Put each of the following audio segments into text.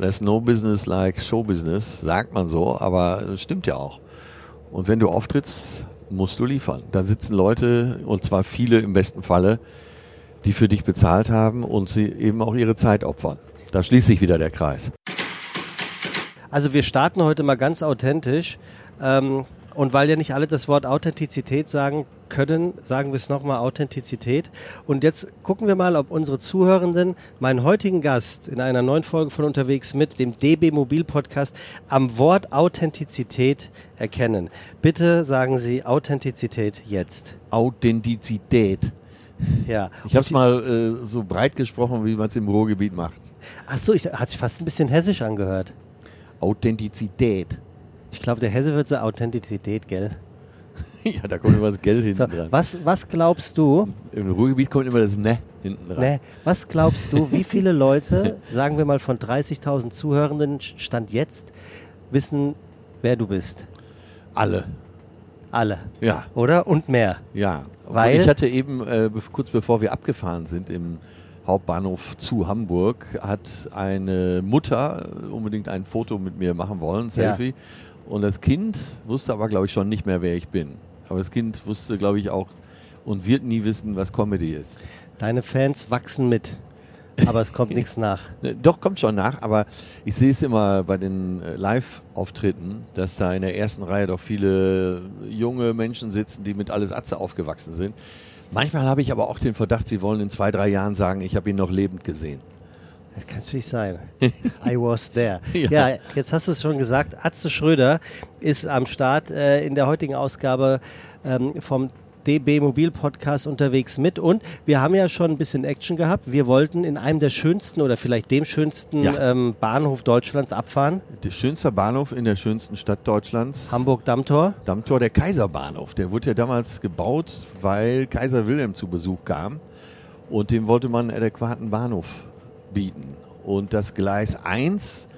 There's no business like show business, sagt man so, aber es stimmt ja auch. Und wenn du auftrittst, musst du liefern. Da sitzen Leute, und zwar viele im besten Falle, die für dich bezahlt haben und sie eben auch ihre Zeit opfern. Da schließt sich wieder der Kreis. Also wir starten heute mal ganz authentisch. Ähm, und weil ja nicht alle das Wort Authentizität sagen können, sagen wir es nochmal Authentizität. Und jetzt gucken wir mal, ob unsere Zuhörenden meinen heutigen Gast in einer neuen Folge von Unterwegs mit dem DB Mobil Podcast am Wort Authentizität erkennen. Bitte sagen Sie Authentizität jetzt. Authentizität. Ja. Ich habe es mal äh, so breit gesprochen, wie man es im Ruhrgebiet macht. Ach so, ich, hat sich fast ein bisschen hessisch angehört. Authentizität. Ich glaube, der Hesse wird so Authentizität, gell? ja, da kommt immer das Geld hinten So, dran. was, was glaubst du, Im Ruhrgebiet kommt immer das Ne hinten dran. ne, was glaubst du, wie viele Leute, sagen wir mal von 30.000 Zuhörenden, Stand jetzt, wissen, wer du bist? Alle. Alle, Ja, oder? Und mehr. ja. Und Weil- ich hatte eben, äh, kurz bevor wir abgefahren sind im Hauptbahnhof zu Hamburg, hat eine Mutter äh, unbedingt ein Foto mit mir machen wollen, ein Ja. Und das Kind wusste aber, glaube ich, schon nicht mehr, wer ich bin. Aber das Kind wusste, glaube ich, auch und wird nie wissen, was Comedy ist. Deine Fans wachsen mit, aber es kommt nichts nach. Ne, Doch, kommt schon nach, aber ich sehe es immer bei den äh, Live-Auftritten, dass da in der ersten Reihe doch viele junge Menschen sitzen, die mit alles Atze aufgewachsen sind. Manchmal habe ich aber auch den Verdacht, sie wollen in zwei, drei Jahren sagen, ich habe ihn noch lebend gesehen. Das kann natürlich sein. I was there. Ja. Ja, jetzt hast du es schon gesagt. Atze Schröder ist am Start äh, in der heutigen Ausgabe ähm, vom DB Mobil Podcast unterwegs mit. Und wir haben ja schon ein bisschen Action gehabt. Wir wollten in einem der schönsten oder vielleicht dem schönsten Ja. ähm, Bahnhof Deutschlands abfahren. Der schönste Bahnhof in der schönsten Stadt Deutschlands. Hamburg-Dammtor. Dammtor, der Kaiserbahnhof. Der wurde ja damals gebaut, weil Kaiser Wilhelm zu Besuch kam. Und dem wollte man einen adäquaten Bahnhof bieten. Und das Gleis 1,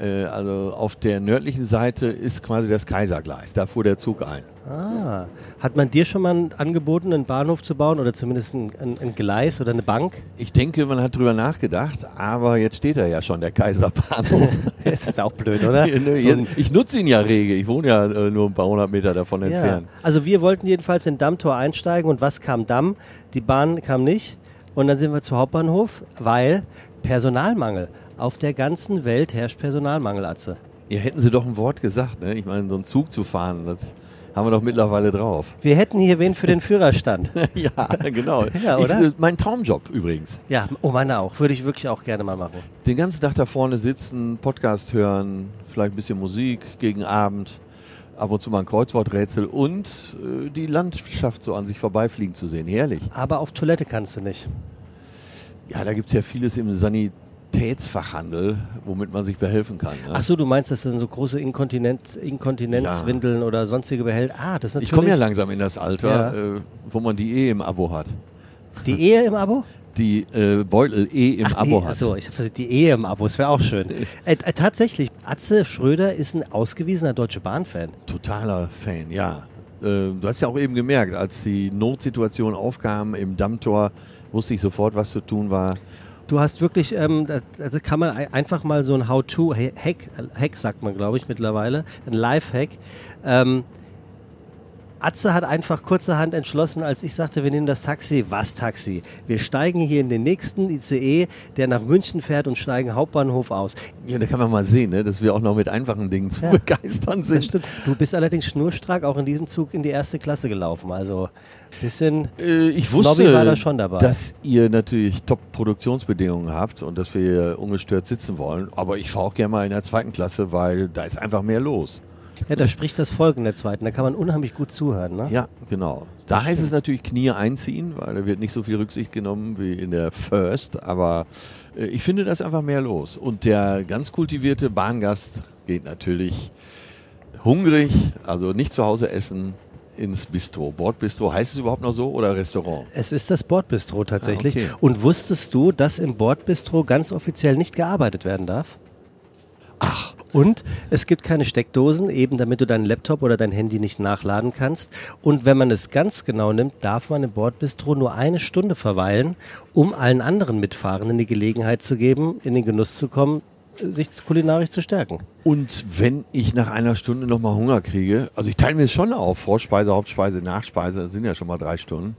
äh, also auf der nördlichen Seite, ist quasi das Kaisergleis. Da fuhr der Zug ein. Ah. Hat man dir schon mal angeboten, einen Bahnhof zu bauen oder zumindest ein, ein, ein Gleis oder eine Bank? Ich denke, man hat drüber nachgedacht, aber jetzt steht er ja schon, der Kaiserbahnhof. das ist auch blöd, oder? Ein- ich nutze ihn ja rege. Ich wohne ja äh, nur ein paar hundert Meter davon Ja. entfernt. Also wir wollten jedenfalls in Dammtor einsteigen und was kam Damm? Die Bahn kam nicht und dann sind wir zu Hauptbahnhof, weil Personalmangel. Auf der ganzen Welt herrscht Personalmangel, Atze. Ja, hätten Sie doch ein Wort gesagt. Ne? Ich meine, so einen Zug zu fahren, das haben wir doch mittlerweile drauf. Wir hätten hier wen für den Führerstand. ja, genau. Ja, oder? Ich, mein Traumjob übrigens. ja, oh meiner auch. Würde ich wirklich auch gerne mal machen. Den ganzen Tag da vorne sitzen, Podcast hören, vielleicht ein bisschen Musik gegen Abend, ab und zu mal ein Kreuzworträtsel und äh, die Landschaft so an sich vorbeifliegen zu sehen. Herrlich. Aber auf Toilette kannst du nicht. Ja, da gibt es ja vieles im Sanitätsfachhandel, womit man sich behelfen kann. Ne? Ach so, du meinst, das sind so große Inkontinenz, Inkontinenzwindeln oder sonstige Behälter? Ah, das ist natürlich ich komme ja langsam in das Alter, Ja. äh, wo man die Ehe im Abo hat. die Ehe im Abo? Die äh, Beutel E im Ach, Abo nee, hat. achso, ich hab die Ehe im Abo, das wäre auch schön. äh, äh, tatsächlich, Atze Schröder ist ein ausgewiesener Deutsche Bahn-Fan. Totaler Fan, ja. Äh, du hast ja auch eben gemerkt, als die Notsituation aufkam im Dammtor, wusste ich sofort, was zu tun war. Du hast wirklich, ähm, also kann man ein- einfach mal so ein How-to-Hack, Hack sagt man glaube ich mittlerweile, ein Live-Hack. Ähm, Atze hat einfach kurzerhand entschlossen, als ich sagte, wir nehmen das Taxi. Was Taxi? Wir steigen hier in den nächsten ICE, der nach München fährt und steigen Hauptbahnhof aus. Ja, da kann man mal sehen, ne, dass wir auch noch mit einfachen Dingen zu Ja. begeistern Das sind. stimmt. Du bist allerdings schnurstracks auch in diesem Zug in die erste Klasse gelaufen. Also bisschen. Äh, ich Snobby wusste, war da schon dabei. dass ihr natürlich Top-Produktionsbedingungen habt und dass wir hier ungestört sitzen wollen. Aber ich fahre auch gerne mal in der zweiten Klasse, weil da ist einfach mehr los. Ja, da spricht das Volk in der zweiten. Da kann man unheimlich gut zuhören. Ne? Ja, genau. Da heißt es natürlich Knie einziehen, weil da wird nicht so viel Rücksicht genommen wie in der First. Aber äh, ich finde, da ist einfach mehr los. Und der ganz kultivierte Bahngast geht natürlich hungrig, also nicht zu Hause essen, ins Bistro. Bordbistro, heißt es überhaupt noch so oder Restaurant? Es ist das Bordbistro tatsächlich. Ah, okay. Und wusstest du, dass im Bordbistro ganz offiziell nicht gearbeitet werden darf? Ach, Und es gibt keine Steckdosen, eben damit du deinen Laptop oder dein Handy nicht nachladen kannst. Und wenn man es ganz genau nimmt, darf man im Bordbistro nur eine Stunde verweilen, um allen anderen Mitfahrenden die Gelegenheit zu geben, in den Genuss zu kommen, sich kulinarisch zu stärken. Und wenn ich nach einer Stunde nochmal Hunger kriege, also ich teile mir schon auf, Vorspeise, Hauptspeise, Nachspeise, das sind ja schon mal drei Stunden.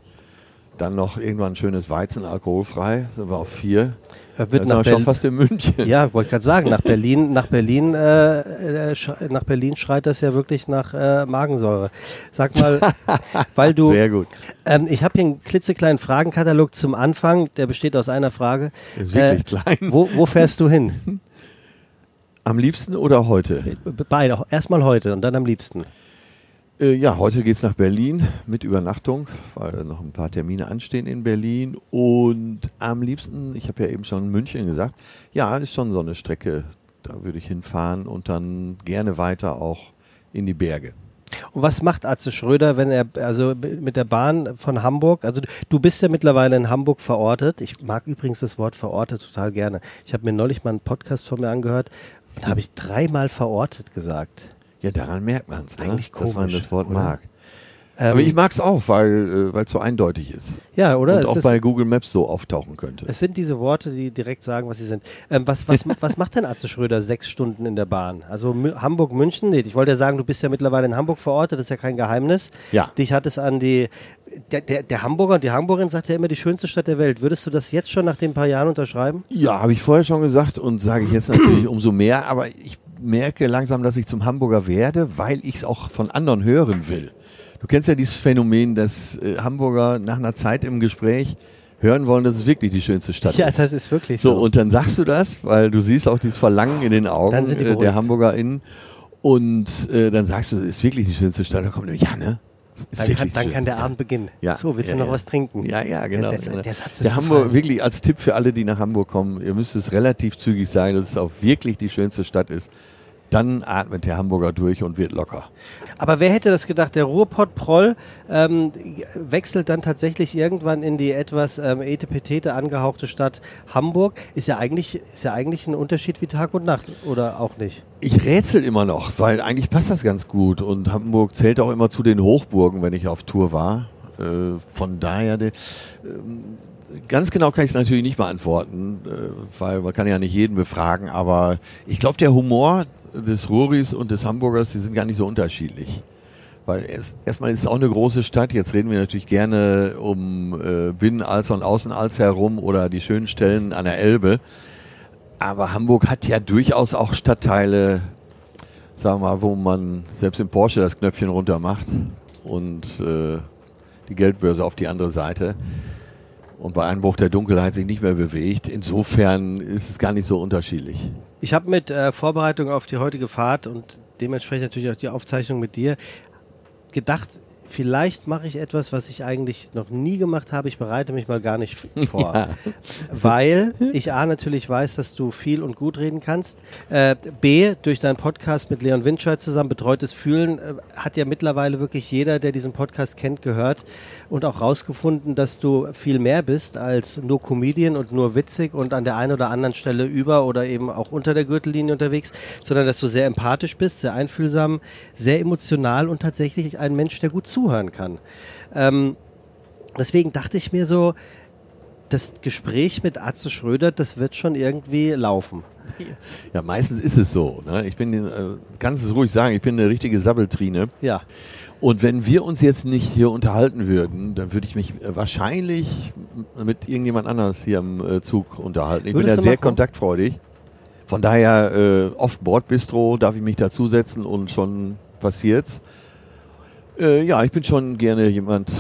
Dann noch irgendwann ein schönes Weizen, alkoholfrei, sind wir auf vier. Er Da wird sind nach wir schon fast in München. Ja, wollte gerade sagen, nach Berlin, nach Berlin, äh, äh, nach Berlin schreit das ja wirklich nach äh, Magensäure. Sag mal, weil du, Sehr gut. ähm, ich habe hier einen klitzekleinen Fragenkatalog zum Anfang, der besteht aus einer Frage. Ist wirklich Äh, klein. Wo, wo fährst du hin? Am liebsten oder heute? Beide, erstmal heute und dann am liebsten. Äh, ja, heute geht's nach Berlin mit Übernachtung, weil noch ein paar Termine anstehen in Berlin. Und am liebsten, ich habe ja eben schon München gesagt, ja, ist schon so eine Strecke. Da würde ich hinfahren und dann gerne weiter auch in die Berge. Und was macht Atze Schröder, wenn er, also mit der Bahn von Hamburg, also du bist ja mittlerweile in Hamburg verortet. Ich mag übrigens das Wort verortet total gerne. Ich habe mir neulich mal einen Podcast von mir angehört und da habe ich dreimal verortet gesagt. Ja, daran merkt man es, ne? Eigentlich dass man komisch, das Wort oder? mag. Ähm, Aber ich mag es auch, weil es so eindeutig ist. ja, oder? und Es auch bei Google Maps so auftauchen könnte. Es sind diese Worte, die direkt sagen, was sie sind. Ähm, was, was, was macht denn Atze Schröder sechs Stunden in der Bahn? Also Hamburg, München? Nee, ich wollte ja sagen, du bist ja mittlerweile in Hamburg verortet, das ist ja kein Geheimnis. Ja. Dich hat es an die. Der, der, der Hamburger und die Hamburgerin sagt ja immer die schönste Stadt der Welt. Würdest du das jetzt schon nach den paar Jahren unterschreiben? Ja, habe ich vorher schon gesagt und sage ich jetzt natürlich umso mehr, aber ich merke langsam, dass ich zum Hamburger werde, weil ich es auch von anderen hören will. Du kennst ja dieses Phänomen, dass äh, Hamburger nach einer Zeit im Gespräch hören wollen, dass es wirklich die schönste Stadt Ja, ist. das ist wirklich So, so. und dann sagst du das, weil du siehst auch dieses Verlangen in den Augen Dann sind die äh, der. HamburgerInnen und äh, dann sagst du, es ist wirklich die schönste Stadt. Dann kommt der, ja, ne? Dann kann, dann kann der. Abend beginnen. Ja, so, willst ja, du noch ja. was trinken? Ja, ja, genau. Der, der, der Satz ist der Hamburg, wirklich als Tipp für alle, die nach Hamburg kommen, ihr müsst es relativ zügig sagen, dass es auch wirklich die schönste Stadt ist. Dann atmet der Hamburger durch und wird locker. Aber wer hätte das gedacht? Der Ruhrpott-Proll ähm, wechselt dann tatsächlich irgendwann in die etwas ähm, etepetete angehauchte Stadt Hamburg. Ist ja, eigentlich, ist ja eigentlich ein Unterschied wie Tag und Nacht, oder auch nicht? Ich rätsel immer noch, weil eigentlich passt das ganz gut und Hamburg zählt auch immer zu den Hochburgen, wenn ich auf Tour war. Äh, von daher, de, ähm, ganz genau kann ich es natürlich nicht beantworten, äh, weil man kann ja nicht jeden befragen, aber ich glaube, der Humor des Ruhris und des Hamburgers, die sind gar nicht so unterschiedlich. Weil erst, erstmal ist es auch eine große Stadt. Jetzt reden wir natürlich gerne um äh, Binnen-Alster und Außenalster herum oder die schönen Stellen an der Elbe. Aber Hamburg hat ja durchaus auch Stadtteile, sagen wir mal, wo man selbst im Porsche das Knöpfchen runter macht und äh, die Geldbörse auf die andere Seite und bei Einbruch der Dunkelheit sich nicht mehr bewegt. Insofern ist es gar nicht so unterschiedlich. Ich habe mit äh, Vorbereitung auf die heutige Fahrt und dementsprechend natürlich auch die Aufzeichnung mit dir gedacht, vielleicht mache ich etwas, was ich eigentlich noch nie gemacht habe. Ich bereite mich mal gar nicht vor. Ja. Weil ich A natürlich weiß, dass du viel und gut reden kannst. Äh, B, durch deinen Podcast mit Leon Windscheid zusammen, Betreutes Fühlen, äh, hat ja mittlerweile wirklich jeder, der diesen Podcast kennt, gehört und auch rausgefunden, dass du viel mehr bist als nur Comedian und nur witzig und an der einen oder anderen Stelle über oder eben auch unter der Gürtellinie unterwegs, sondern dass du sehr empathisch bist, sehr einfühlsam, sehr emotional und tatsächlich ein Mensch, der gut zuhören kann. Ähm, deswegen dachte ich mir so, das Gespräch mit Atze Schröder, das wird schon irgendwie laufen. Ja, meistens ist es so. Ne? Ich bin, äh, kannst es ruhig sagen, ich bin eine richtige Sabbeltrine. Ja. Und wenn wir uns jetzt nicht hier unterhalten würden, dann würde ich mich äh, wahrscheinlich mit irgendjemand anders hier im äh, Zug unterhalten. Ich Würdest bin ja sehr kontaktfreudig. Von daher, äh, Off-Board-Bistro darf ich mich dazusetzen und schon passiert's. Äh, ja, ich bin schon gerne jemand,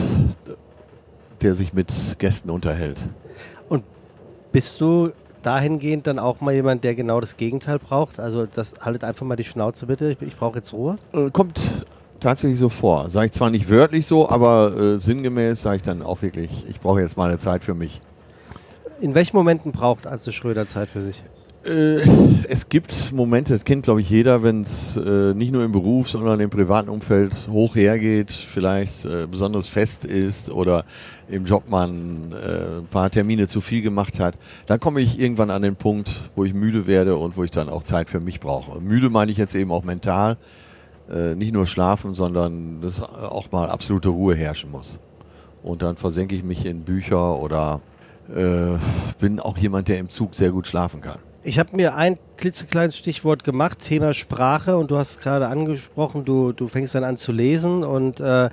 der sich mit Gästen unterhält. Und bist du dahingehend dann auch mal jemand, der genau das Gegenteil braucht? Also das haltet einfach mal die Schnauze bitte, ich, ich brauche jetzt Ruhe. Äh, kommt tatsächlich so vor. Sage ich zwar nicht wörtlich so, aber äh, sinngemäß sage ich dann auch wirklich, ich brauche jetzt mal eine Zeit für mich. In welchen Momenten braucht Atze Schröder Zeit für sich? Äh, es gibt Momente, das kennt glaube ich jeder, wenn es äh, nicht nur im Beruf, sondern im privaten Umfeld hoch hergeht, vielleicht äh, besonderes Fest ist oder im Job man äh, ein paar Termine zu viel gemacht hat, dann komme ich irgendwann an den Punkt, wo ich müde werde und wo ich dann auch Zeit für mich brauche. Müde meine ich jetzt eben auch mental, äh, nicht nur schlafen, sondern dass auch mal absolute Ruhe herrschen muss. Und dann versenke ich mich in Bücher oder bin auch jemand, der im Zug sehr gut schlafen kann. Ich habe mir ein klitzekleines Stichwort gemacht, Thema Sprache, und du hast es gerade angesprochen, du, du fängst dann an zu lesen und äh,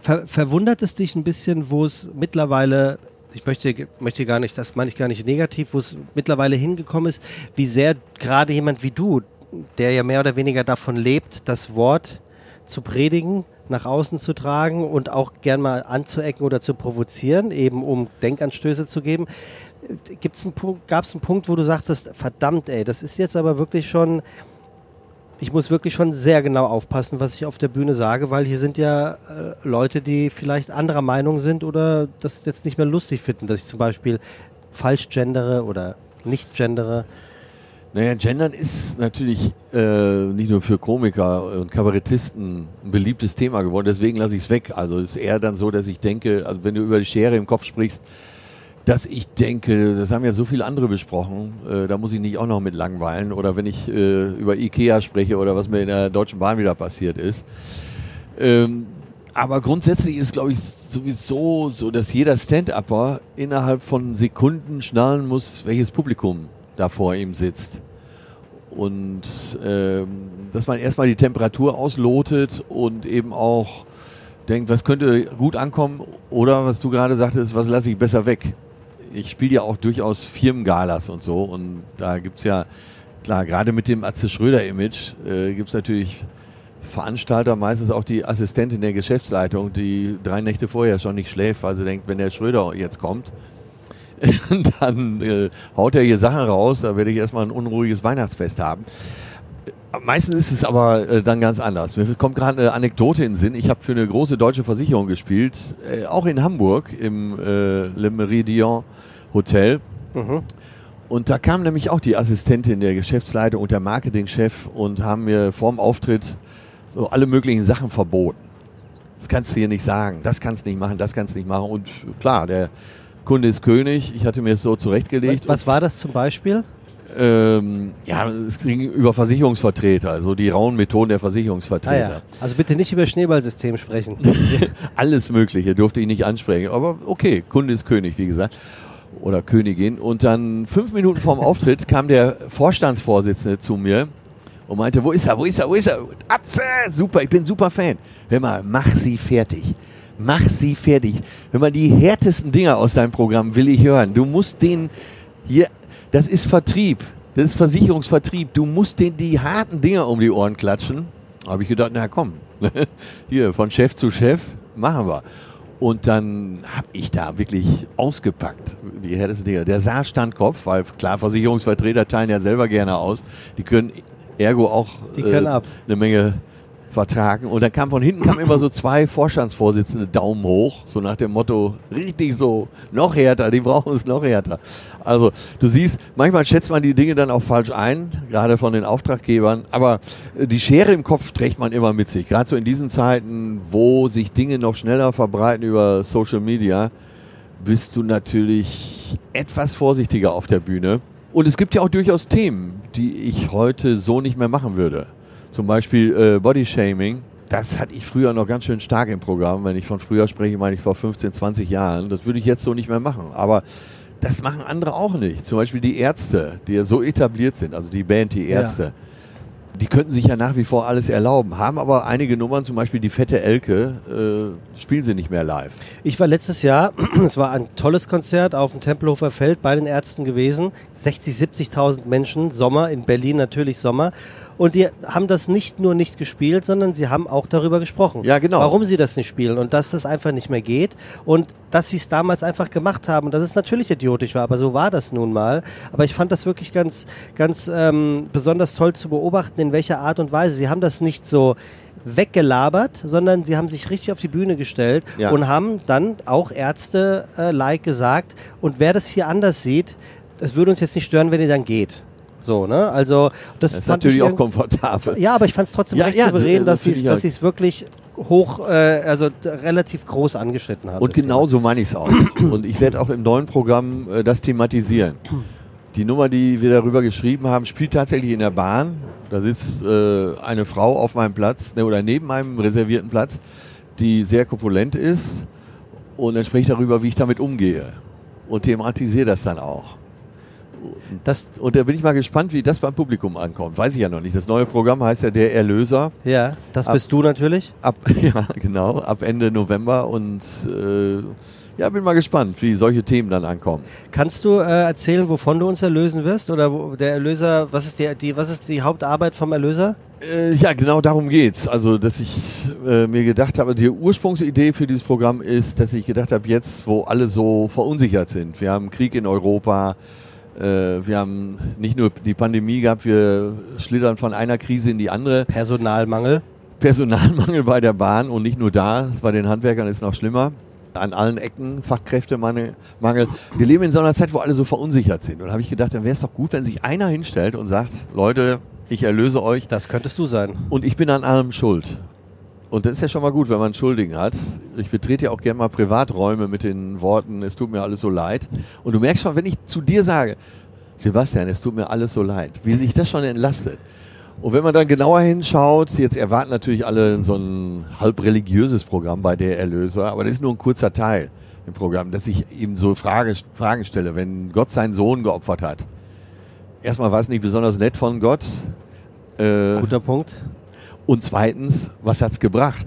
ver verwundert es dich ein bisschen, wo es mittlerweile ich möchte, möchte gar nicht, das meine ich gar nicht negativ, wo es mittlerweile hingekommen ist, wie sehr gerade jemand wie du, der ja mehr oder weniger davon lebt, das Wort zu predigen, nach außen zu tragen und auch gern mal anzuecken oder zu provozieren, eben um Denkanstöße zu geben. Gab es einen Punkt, wo du sagtest, verdammt, ey, das ist jetzt aber wirklich schon, ich muss wirklich schon sehr genau aufpassen, was ich auf der Bühne sage, weil hier sind ja äh, Leute, die vielleicht anderer Meinung sind oder das jetzt nicht mehr lustig finden, dass ich zum Beispiel falsch gendere oder nicht gendere. Naja, Gendern ist natürlich äh, nicht nur für Komiker und Kabarettisten ein beliebtes Thema geworden, deswegen lasse ich es weg. Also es ist eher dann so, dass ich denke, also wenn du über die Schere im Kopf sprichst, dass ich denke, das haben ja so viele andere besprochen, äh, da muss ich nicht auch noch mit langweilen. Oder wenn ich äh, über Ikea spreche oder was mir in der Deutschen Bahn wieder passiert ist. Ähm, aber grundsätzlich ist, glaube ich, sowieso so, dass jeder Stand-Upper innerhalb von Sekunden schnallen muss, welches Publikum da vor ihm sitzt. Und ähm, dass man erstmal die Temperatur auslotet und eben auch denkt, was könnte gut ankommen oder was du gerade sagtest, was lasse ich besser weg ich spiele ja auch durchaus Firmengalas und so. Und da gibt es ja, klar, gerade mit dem Atze Schröder-Image äh, gibt es natürlich Veranstalter, meistens auch die Assistentin der Geschäftsleitung, die drei Nächte vorher schon nicht schläft, weil sie denkt, wenn der Schröder jetzt kommt, dann äh, haut er hier Sachen raus, da werde ich erstmal ein unruhiges Weihnachtsfest haben. Meistens ist es aber äh, dann ganz anders. Mir kommt gerade eine Anekdote in den Sinn. Ich habe für eine große deutsche Versicherung gespielt, äh, auch in Hamburg im äh, Le Meridien Hotel. Mhm. Und da kam nämlich auch die Assistentin der Geschäftsleitung und der Marketingchef und haben mir vorm Auftritt so alle möglichen Sachen verboten. Das kannst du hier nicht sagen, das kannst du nicht machen, das kannst du nicht machen. Und klar, der Kunde ist König. Ich hatte mir es so zurechtgelegt. Was war das zum Beispiel? Ähm, ja, es ging über Versicherungsvertreter, also die rauen Methoden der Versicherungsvertreter. Ah ja. Also bitte nicht über Schneeballsystem sprechen. Alles Mögliche durfte ich nicht ansprechen, aber okay, Kunde ist König, wie gesagt. Oder Königin. Und dann fünf Minuten vorm Auftritt kam der Vorstandsvorsitzende zu mir und meinte, wo ist er, wo ist er, wo ist er? Atze, super, ich bin super Fan. Hör mal, mach sie fertig. Mach sie fertig. Wenn man die härtesten Dinger aus deinem Programm will ich hören. Du musst den hier das ist Vertrieb. Das ist Versicherungsvertrieb. Du musst denen die harten Dinger um die Ohren klatschen. Habe ich gedacht, na komm, hier von Chef zu Chef, machen wir. Und dann habe ich da wirklich ausgepackt, die härtesten Dinger. Der Saarstandkopf, weil klar, Versicherungsvertreter teilen ja selber gerne aus. Die können ergo auch die können äh, eine Menge vertragen. Und dann kam von hinten kam immer so zwei Vorstandsvorsitzende Daumen hoch, so nach dem Motto, richtig so, noch härter, die brauchen es noch härter. Also du siehst, manchmal schätzt man die Dinge dann auch falsch ein, gerade von den Auftraggebern, aber äh, die Schere im Kopf trägt man immer mit sich. Gerade so in diesen Zeiten, wo sich Dinge noch schneller verbreiten über Social Media, bist du natürlich etwas vorsichtiger auf der Bühne. Und es gibt ja auch durchaus Themen, die ich heute so nicht mehr machen würde. Zum Beispiel äh, Bodyshaming. Das hatte ich früher noch ganz schön stark im Programm. Wenn ich von früher spreche, meine ich vor 15, 20 Jahren. Das würde ich jetzt so nicht mehr machen. Aber das machen andere auch nicht. Zum Beispiel die Ärzte, die ja so etabliert sind, also die Band, die Ärzte. Ja die könnten sich ja nach wie vor alles erlauben, haben aber einige Nummern, zum Beispiel die Fette Elke, äh, spielen sie nicht mehr live. Ich war letztes Jahr, es war ein tolles Konzert auf dem Tempelhofer Feld bei den Ärzten gewesen. 60, 70.000 Menschen, Sommer, in Berlin natürlich Sommer. Und die haben das nicht nur nicht gespielt, sondern sie haben auch darüber gesprochen. Ja, genau. Warum sie das nicht spielen und dass das einfach nicht mehr geht und dass sie es damals einfach gemacht haben und dass es natürlich idiotisch war, aber so war das nun mal. Aber ich fand das wirklich ganz, ganz ähm, besonders toll zu beobachten, in welcher Art und Weise. Sie haben das nicht so weggelabert, sondern sie haben sich richtig auf die Bühne gestellt ja. und haben dann auch Ärzte-like äh, gesagt, und wer das hier anders sieht, das würde uns jetzt nicht stören, wenn ihr dann geht. So, ne? Also das, das ist natürlich auch komfortabel. Ja, aber ich fand es trotzdem ja, recht ja, souverän, dass sie dass es wirklich hoch, äh, also relativ groß angeschnitten haben. Und genau so meine ich es auch. Und ich werde auch im neuen Programm äh, das thematisieren. Die Nummer, die wir darüber geschrieben haben, spielt tatsächlich in der Bahn. Da sitzt äh, eine Frau auf meinem Platz ne, oder neben meinem reservierten Platz, die sehr korpulent ist. Und dann spreche ich darüber, wie ich damit umgehe. Und thematisiere das dann auch. Das und da bin ich mal gespannt, wie das beim Publikum ankommt. Weiß ich ja noch nicht. Das neue Programm heißt ja Der Erlöser. Ja, das ab, bist du natürlich. Ab, ja, genau, ab Ende November und äh, ja, bin mal gespannt, wie solche Themen dann ankommen. Kannst du äh, erzählen, wovon du uns erlösen wirst? Oder wo, der Erlöser, was ist die, die, was ist die Hauptarbeit vom Erlöser? Äh, ja, genau darum geht's. Also, dass ich äh, mir gedacht habe, die Ursprungsidee für dieses Programm ist, dass ich gedacht habe, jetzt, wo alle so verunsichert sind, wir haben Krieg in Europa, wir haben nicht nur die Pandemie gehabt, wir schlittern von einer Krise in die andere. Personalmangel. Personalmangel bei der Bahn und nicht nur da, es bei den Handwerkern ist noch schlimmer an allen Ecken Fachkräftemangel. Wir leben in so einer Zeit, wo alle so verunsichert sind. Und da habe ich gedacht, dann wäre es doch gut, wenn sich einer hinstellt und sagt, Leute, ich erlöse euch. Das könntest du sein. Und ich bin an allem schuld. Und das ist ja schon mal gut, wenn man einen Schuldigen hat. Ich betrete ja auch gerne mal Privaträume mit den Worten, es tut mir alles so leid. Und du merkst schon, wenn ich zu dir sage, Sebastian, es tut mir alles so leid, wie sich das schon entlastet. Und wenn man dann genauer hinschaut, jetzt erwarten natürlich alle so ein halb religiöses Programm bei der Erlöser, aber das ist nur ein kurzer Teil im Programm, dass ich ihm so Frage, Fragen stelle, wenn Gott seinen Sohn geopfert hat. Erstmal war es nicht besonders nett von Gott. Äh, Guter Punkt. Und zweitens, was hat es gebracht?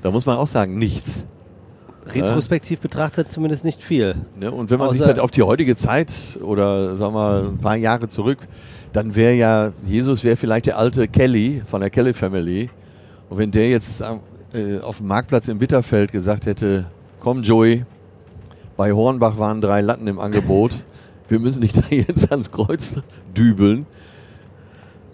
Da muss man auch sagen, nichts. Retrospektiv ja. betrachtet zumindest nicht viel. Ja, und wenn man Außer sich halt auf die heutige Zeit oder sagen wir ein paar Jahre zurück dann wäre ja, Jesus wäre vielleicht der alte Kelly von der Kelly Family. Und wenn der jetzt äh, auf dem Marktplatz in Bitterfeld gesagt hätte, komm Joey, bei Hornbach waren drei Latten im Angebot, wir müssen dich da jetzt ans Kreuz dübeln,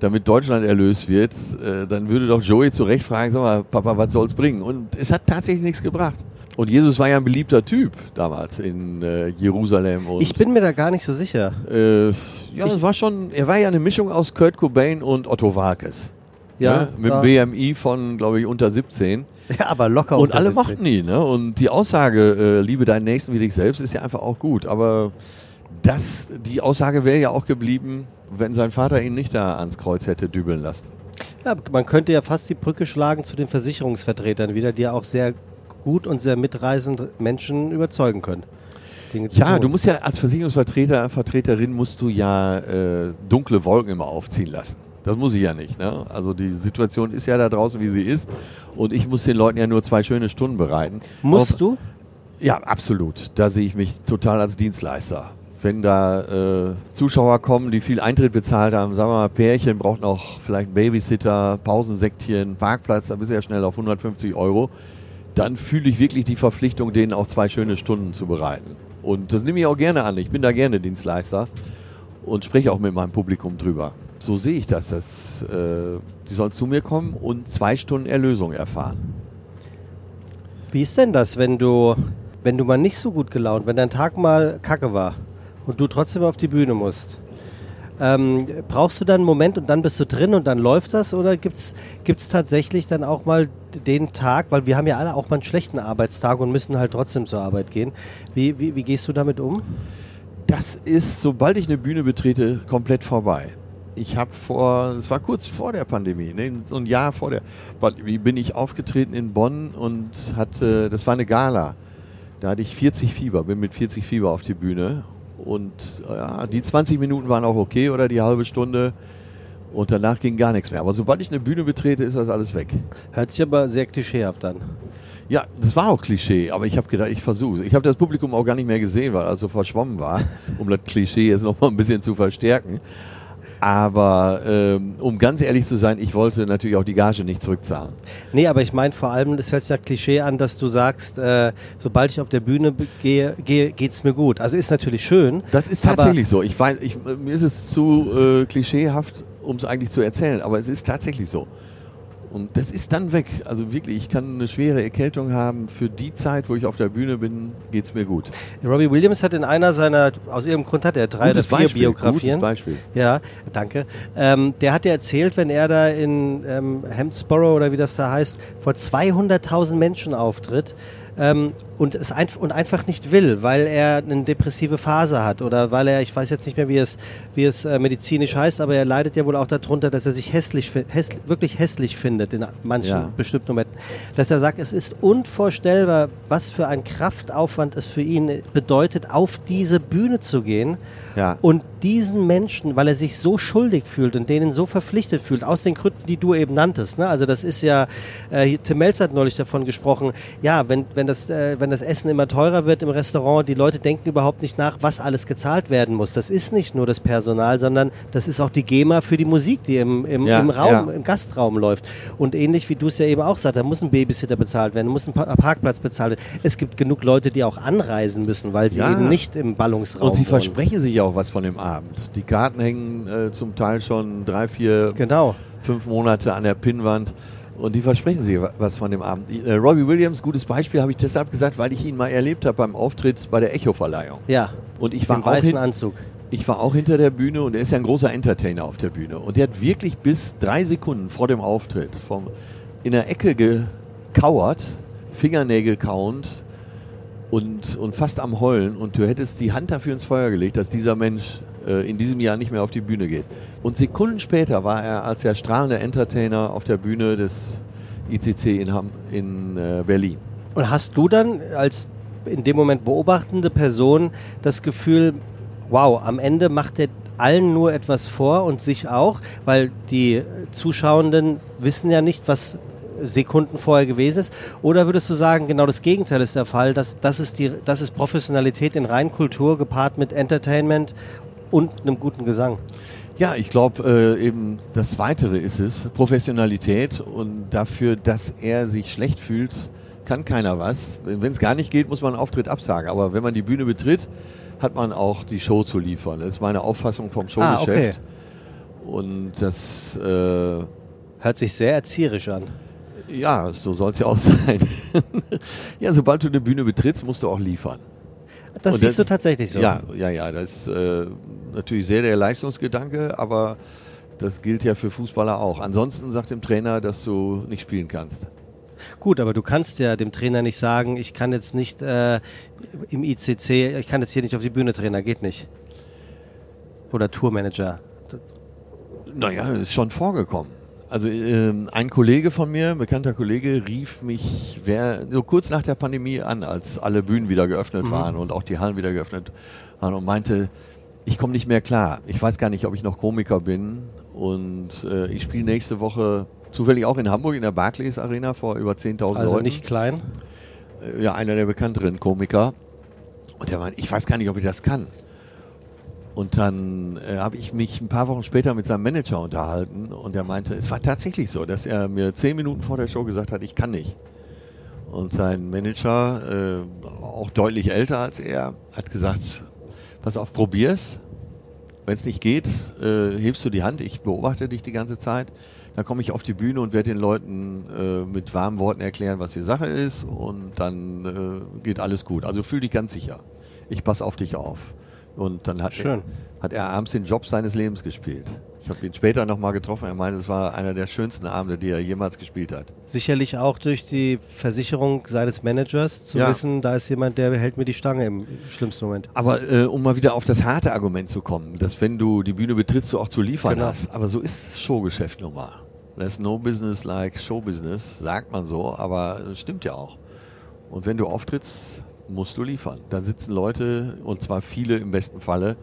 damit Deutschland erlöst wird, äh, dann würde doch Joey zu Recht fragen, sag mal, Papa, was soll's bringen? Und es hat tatsächlich nichts gebracht. Und Jesus war ja ein beliebter Typ damals in äh, Jerusalem. ich bin mir da gar nicht so sicher. Äh, ja, es war schon, er war ja eine Mischung aus Kurt Cobain und Otto Walkes. Ja, ne? Mit einem BMI von, glaube ich, unter 17. Ja, aber locker Und alle 17. mochten ihn. Ne? Und die Aussage, äh, liebe deinen Nächsten wie dich selbst, ist ja einfach auch gut. Aber das, die Aussage wäre ja auch geblieben, wenn sein Vater ihn nicht da ans Kreuz hätte dübeln lassen. Ja, man könnte ja fast die Brücke schlagen zu den Versicherungsvertretern wieder, die ja auch sehr gut und sehr mitreisend Menschen überzeugen können. ja, du musst ja als Versicherungsvertreter, Vertreterin musst du ja äh, dunkle Wolken immer aufziehen lassen. Das muss ich ja nicht. Ne? Also die Situation ist ja da draußen, wie sie ist. Und ich muss den Leuten ja nur zwei schöne Stunden bereiten. Musst Ob, du? Ja, absolut. Da sehe ich mich total als Dienstleister. Wenn da äh, Zuschauer kommen, die viel Eintritt bezahlt haben, sagen wir mal, Pärchen braucht noch vielleicht Babysitter, Pausensektchen, Parkplatz, da bist du ja schnell auf 150 Euro dann fühle ich wirklich die Verpflichtung, denen auch zwei schöne Stunden zu bereiten. Und das nehme ich auch gerne an. Ich bin da gerne Dienstleister und spreche auch mit meinem Publikum drüber. So sehe ich das. Dass, äh, die sollen zu mir kommen und zwei Stunden Erlösung erfahren. Wie ist denn das, wenn du, wenn du mal nicht so gut gelaunt, wenn dein Tag mal kacke war und du trotzdem auf die Bühne musst? Ähm, brauchst du dann einen Moment und dann bist du drin und dann läuft das? Oder gibt es tatsächlich dann auch mal den Tag, weil wir haben ja alle auch mal einen schlechten Arbeitstag und müssen halt trotzdem zur Arbeit gehen. Wie, wie, wie gehst du damit um? Das ist, sobald ich eine Bühne betrete, komplett vorbei. Ich habe vor, es war kurz vor der Pandemie, ne, so ein Jahr vor der Pandemie, bin ich aufgetreten in Bonn und hatte, das war eine Gala. Da hatte ich 40 Fieber, bin mit 40 Fieber auf die Bühne und ja, die 20 Minuten waren auch okay oder die halbe Stunde. Und danach ging gar nichts mehr. Aber sobald ich eine Bühne betrete, ist das alles weg. Hört sich aber sehr klischeehaft an. Ja, das war auch Klischee, aber ich habe gedacht, ich versuche Ich habe das Publikum auch gar nicht mehr gesehen, weil er so verschwommen war, um das Klischee jetzt noch mal ein bisschen zu verstärken. Aber ähm, um ganz ehrlich zu sein, ich wollte natürlich auch die Gage nicht zurückzahlen. Nee, aber ich meine vor allem, es hört sich ja Klischee an, dass du sagst, äh, sobald ich auf der Bühne gehe, gehe geht es mir gut. Also ist natürlich schön. Das ist tatsächlich so. Ich weiß, ich, mir ist es zu äh, klischeehaft, um es eigentlich zu erzählen, aber es ist tatsächlich so. Und das ist dann weg. Also wirklich, ich kann eine schwere Erkältung haben. Für die Zeit, wo ich auf der Bühne bin, geht es mir gut. Robbie Williams hat in einer seiner, aus irgendeinem Grund hat er drei gutes oder vier Beispiel, Biografien. Gutes Beispiel. Ja, danke. Ähm, der hat ja erzählt, wenn er da in ähm, Hampsborough oder wie das da heißt, vor 200.000 Menschen auftritt, ähm, und es ein, und einfach nicht will, weil er eine depressive Phase hat oder weil er, ich weiß jetzt nicht mehr, wie es, wie es äh, medizinisch heißt, aber er leidet ja wohl auch darunter, dass er sich hässlich, hässlich wirklich hässlich findet in manchen ja. bestimmten Momenten. Dass er sagt, es ist unvorstellbar, was für ein Kraftaufwand es für ihn bedeutet, auf diese Bühne zu gehen. Ja. Und diesen Menschen, weil er sich so schuldig fühlt und denen so verpflichtet fühlt, aus den Gründen, die du eben nanntest. Ne? Also das ist ja, äh, Tim Melz hat neulich davon gesprochen, ja, wenn, wenn, das, äh, wenn das Essen immer teurer wird im Restaurant, die Leute denken überhaupt nicht nach, was alles gezahlt werden muss. Das ist nicht nur das Personal, sondern das ist auch die GEMA für die Musik, die im, im, Ja, im Raum, ja. im Gastraum läuft. Und ähnlich wie du es ja eben auch sagst, da muss ein Babysitter bezahlt werden, muss ein Pa- Parkplatz bezahlt werden. Es gibt genug Leute, die auch anreisen müssen, weil sie Ja. eben nicht im Ballungsraum Und sie wohnen. versprechen sich auch was von dem Abend. Die Karten hängen äh, zum Teil schon drei, vier, Genau. fünf Monate an der Pinnwand. Und die versprechen sich wa- was von dem Abend. Äh, Robbie Williams, gutes Beispiel, habe ich deshalb gesagt, weil ich ihn mal erlebt habe beim Auftritt bei der Echo-Verleihung. Ja. Und ich war, auch weißen Anzug. ich war auch hinter der Bühne und er ist ja ein großer Entertainer auf der Bühne. Und der hat wirklich bis drei Sekunden vor dem Auftritt vom, in der Ecke gekauert, Fingernägel kauend und, und fast am Heulen. Und du hättest die Hand dafür ins Feuer gelegt, dass dieser Mensch in diesem Jahr nicht mehr auf die Bühne geht. Und Sekunden später war er als der strahlende Entertainer auf der Bühne des ICC in, Ham in äh, Berlin. Und hast du dann als in dem Moment beobachtende Person das Gefühl, wow, am Ende macht er allen nur etwas vor und sich auch, weil die Zuschauenden wissen ja nicht, was Sekunden vorher gewesen ist? Oder würdest du sagen, genau das Gegenteil ist der Fall, dass das ist, die, das ist Professionalität in Reinkultur gepaart mit Entertainment und einem guten Gesang? Ja, ich glaube äh, eben das Zweitere ist es, Professionalität und dafür, dass er sich schlecht fühlt, kann keiner was. Wenn es gar nicht geht, muss man einen Auftritt absagen. Aber wenn man die Bühne betritt, hat man auch die Show zu liefern. Das ist meine Auffassung vom Ah, okay. Showgeschäft. Und das, äh, Hört sich sehr erzieherisch an. ja, so soll es ja auch sein. ja, sobald du eine Bühne betrittst, musst du auch liefern. Das Und siehst du tatsächlich so. Ja, ja, ja. Das ist äh, natürlich sehr der Leistungsgedanke, aber das gilt ja für Fußballer auch. Ansonsten sagt dem Trainer, dass du nicht spielen kannst. Gut, aber du kannst ja dem Trainer nicht sagen, ich kann jetzt nicht äh, im ICC, ich kann jetzt hier nicht auf die Bühne Trainer, geht nicht. Oder Tourmanager. Naja, das ist schon vorgekommen. Also ähm, ein Kollege von mir, ein bekannter Kollege, rief mich wer, so kurz nach der Pandemie an, als alle Bühnen wieder geöffnet waren und auch die Hallen wieder geöffnet waren und meinte, ich komme nicht mehr klar. Ich weiß gar nicht, ob ich noch Komiker bin und äh, ich spiele nächste Woche zufällig auch in Hamburg in der Barclays Arena vor über 10.000 Also Leuten. nicht klein. Äh, ja, einer der bekannteren Komiker. Und der meinte, ich weiß gar nicht, ob ich das kann. Und dann äh, habe ich mich ein paar Wochen später mit seinem Manager unterhalten und er meinte, es war tatsächlich so, dass er mir zehn Minuten vor der Show gesagt hat, ich kann nicht. Und sein Manager, äh, auch deutlich älter als er, hat gesagt, pass auf, probier's. Wenn es nicht geht, äh, hebst du die Hand, ich beobachte dich die ganze Zeit. Dann komme ich auf die Bühne und werde den Leuten äh, mit warmen Worten erklären, was die Sache ist und dann äh, geht alles gut. Also fühl dich ganz sicher. Ich passe auf dich auf. Und dann hat Schön. er, hat er abends den Job seines Lebens gespielt. Ich habe ihn später nochmal getroffen. Er meinte, es war einer der schönsten Abende, die er jemals gespielt hat. Sicherlich auch durch die Versicherung seines Managers zu Ja. wissen, da ist jemand, der hält mir die Stange im schlimmsten Moment. Aber äh, um mal wieder auf das harte Argument zu kommen, dass wenn du die Bühne betrittst, du auch zu liefern Genau. hast. Aber so ist das Showgeschäft nun mal. There's no business like Showbusiness, sagt man so, aber es stimmt ja auch. Und wenn du auftrittst, musst du liefern. Da sitzen Leute, und zwar viele im besten Falle,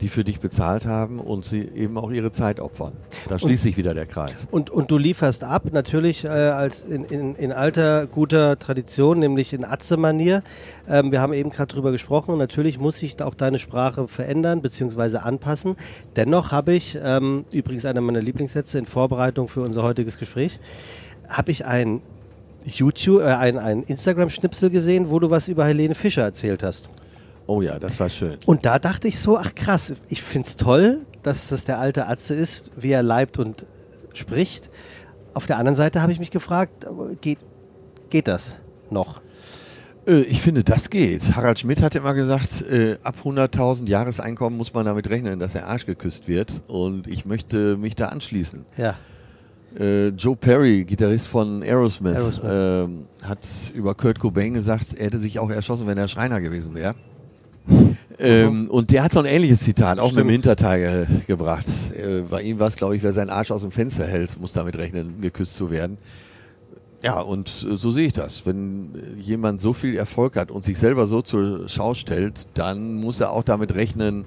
die für dich bezahlt haben und sie eben auch ihre Zeit opfern. Da schließt sich wieder der Kreis. Und, und du lieferst ab, natürlich äh, als in, in, in alter guter Tradition, nämlich in Atze-Manier. Ähm, wir haben eben gerade drüber gesprochen und natürlich muss sich auch deine Sprache verändern bzw. anpassen. Dennoch habe ich, ähm, übrigens einer meiner Lieblingssätze in Vorbereitung für unser heutiges Gespräch, habe ich ein YouTube, äh, ein, ein Instagram-Schnipsel gesehen, wo du was über Helene Fischer erzählt hast. Oh ja, das war schön. Und da dachte ich so, ach krass, ich find's toll, dass das der alte Atze ist, wie er leibt und spricht. Auf der anderen Seite habe ich mich gefragt, aber geht, geht das noch? Äh, Ich finde, das geht. Harald Schmidt hat immer gesagt, äh, ab 100.000 Jahreseinkommen muss man damit rechnen, dass der Arsch geküsst wird. Und ich möchte mich da anschließen. Ja. Äh, Joe Perry, Gitarrist von Aerosmith, Aerosmith. ähm, hat über Kurt Cobain gesagt, er hätte sich auch erschossen, wenn er Schreiner gewesen wäre. Ähm, und der hat so ein ähnliches Zitat auch mit dem Stimmt. Hinterteil ge gebracht. Äh, bei ihm war es, glaube ich, wer seinen Arsch aus dem Fenster hält, muss damit rechnen, geküsst zu werden. Ja, und äh, so sehe ich das. Wenn äh, jemand so viel Erfolg hat und sich selber so zur Schau stellt, dann muss er auch damit rechnen,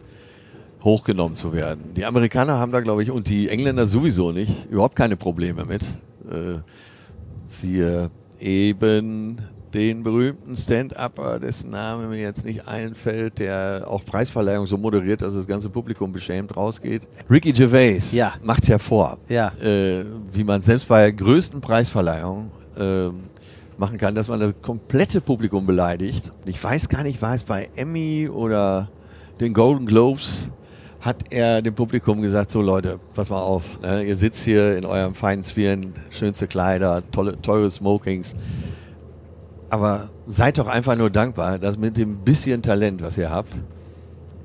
hochgenommen zu werden. Die Amerikaner haben da, glaube ich, und die Engländer sowieso nicht, überhaupt keine Probleme mit. Äh, siehe eben den berühmten Stand-Upper, dessen Name mir jetzt nicht einfällt, der auch Preisverleihung so moderiert, dass das ganze Publikum beschämt rausgeht. Ricky Gervais Ja. macht's ja vor, Ja. äh, wie man selbst bei größten Preisverleihung äh, machen kann, dass man das komplette Publikum beleidigt. Ich weiß gar nicht, war es bei Emmy oder den Golden Globes, hat er dem Publikum gesagt, so Leute, pass mal auf, ne? ihr sitzt hier in eurem feinen Sphären, schönste Kleider, tolle, teure Smokings, aber seid doch einfach nur dankbar, dass mit dem bisschen Talent, was ihr habt,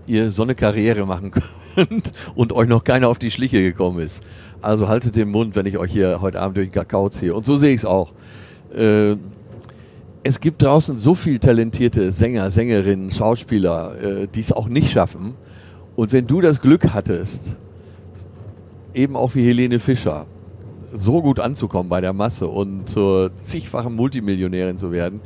ihr so eine Karriere machen könnt und euch noch keiner auf die Schliche gekommen ist. Also haltet den Mund, wenn ich euch hier heute Abend durch den Kakao ziehe. Und so sehe ich es auch. Äh, es gibt draußen so viel talentierte Sänger, Sängerinnen, Schauspieler, äh, die es auch nicht schaffen. Und wenn du das Glück hattest, eben auch wie Helene Fischer, so gut anzukommen bei der Masse und zur zigfachen Multimillionärin zu werden,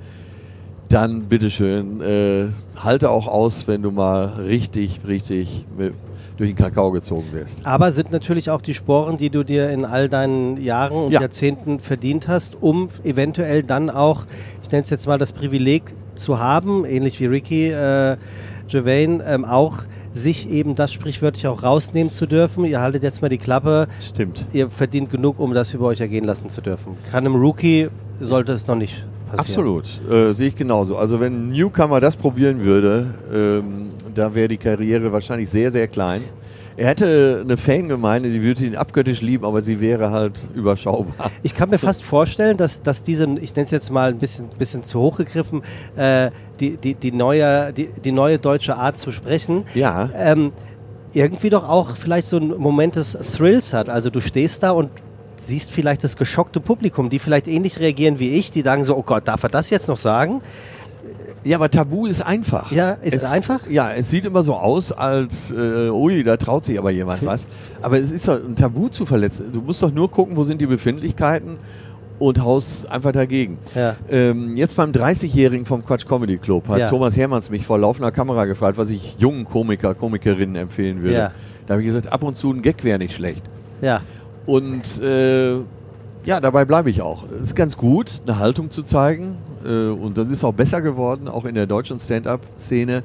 dann bitteschön, äh, halte auch aus, wenn du mal richtig, richtig mit, durch den Kakao gezogen wirst. Aber sind natürlich auch die Sporen, die du dir in all deinen Jahren und Ja. Jahrzehnten verdient hast, um eventuell dann auch, ich nenne es jetzt mal das Privileg zu haben, ähnlich wie Ricky äh, Gervain, ähm, auch sich eben das sprichwörtlich auch rausnehmen zu dürfen. Ihr haltet jetzt mal die Klappe, Stimmt. ihr verdient genug, um das über euch ergehen lassen zu dürfen. Kann einem Rookie, sollte es noch nicht passieren. Absolut, äh, sehe ich genauso. Also wenn ein Newcomer das probieren würde, ähm, da wäre die Karriere wahrscheinlich sehr, sehr klein. Er hätte eine Fangemeinde, die würde ihn abgöttisch lieben, aber sie wäre halt überschaubar. Ich kann mir fast vorstellen, dass, dass diese, ich nenne es jetzt mal ein bisschen, bisschen zu hoch gegriffen, äh, die, die, die, neue, die, die neue deutsche Art zu sprechen, Ja, ähm, irgendwie doch auch vielleicht so einen Moment des Thrills hat. Also du stehst da und siehst vielleicht das geschockte Publikum, die vielleicht ähnlich reagieren wie ich, die sagen so, oh Gott, darf er das jetzt noch sagen? Ja, aber Tabu ist einfach. Ja, ist es einfach? Ja, es sieht immer so aus, als, äh, ui, da traut sich aber jemand was. Aber es ist doch ein Tabu zu verletzen. Du musst doch nur gucken, wo sind die Befindlichkeiten und haust einfach dagegen. Ja. Ähm, jetzt beim 30-Jährigen vom Quatsch Comedy Club hat Ja. Thomas Hermanns mich vor laufender Kamera gefragt, was ich jungen Komiker, Komikerinnen empfehlen würde. Ja. Da habe ich gesagt, ab und zu ein Gag wäre nicht schlecht. Ja, Und äh, ja, dabei bleibe ich auch. Es ist ganz gut, eine Haltung zu zeigen. Äh, und das ist auch besser geworden, auch in der deutschen Stand-up-Szene,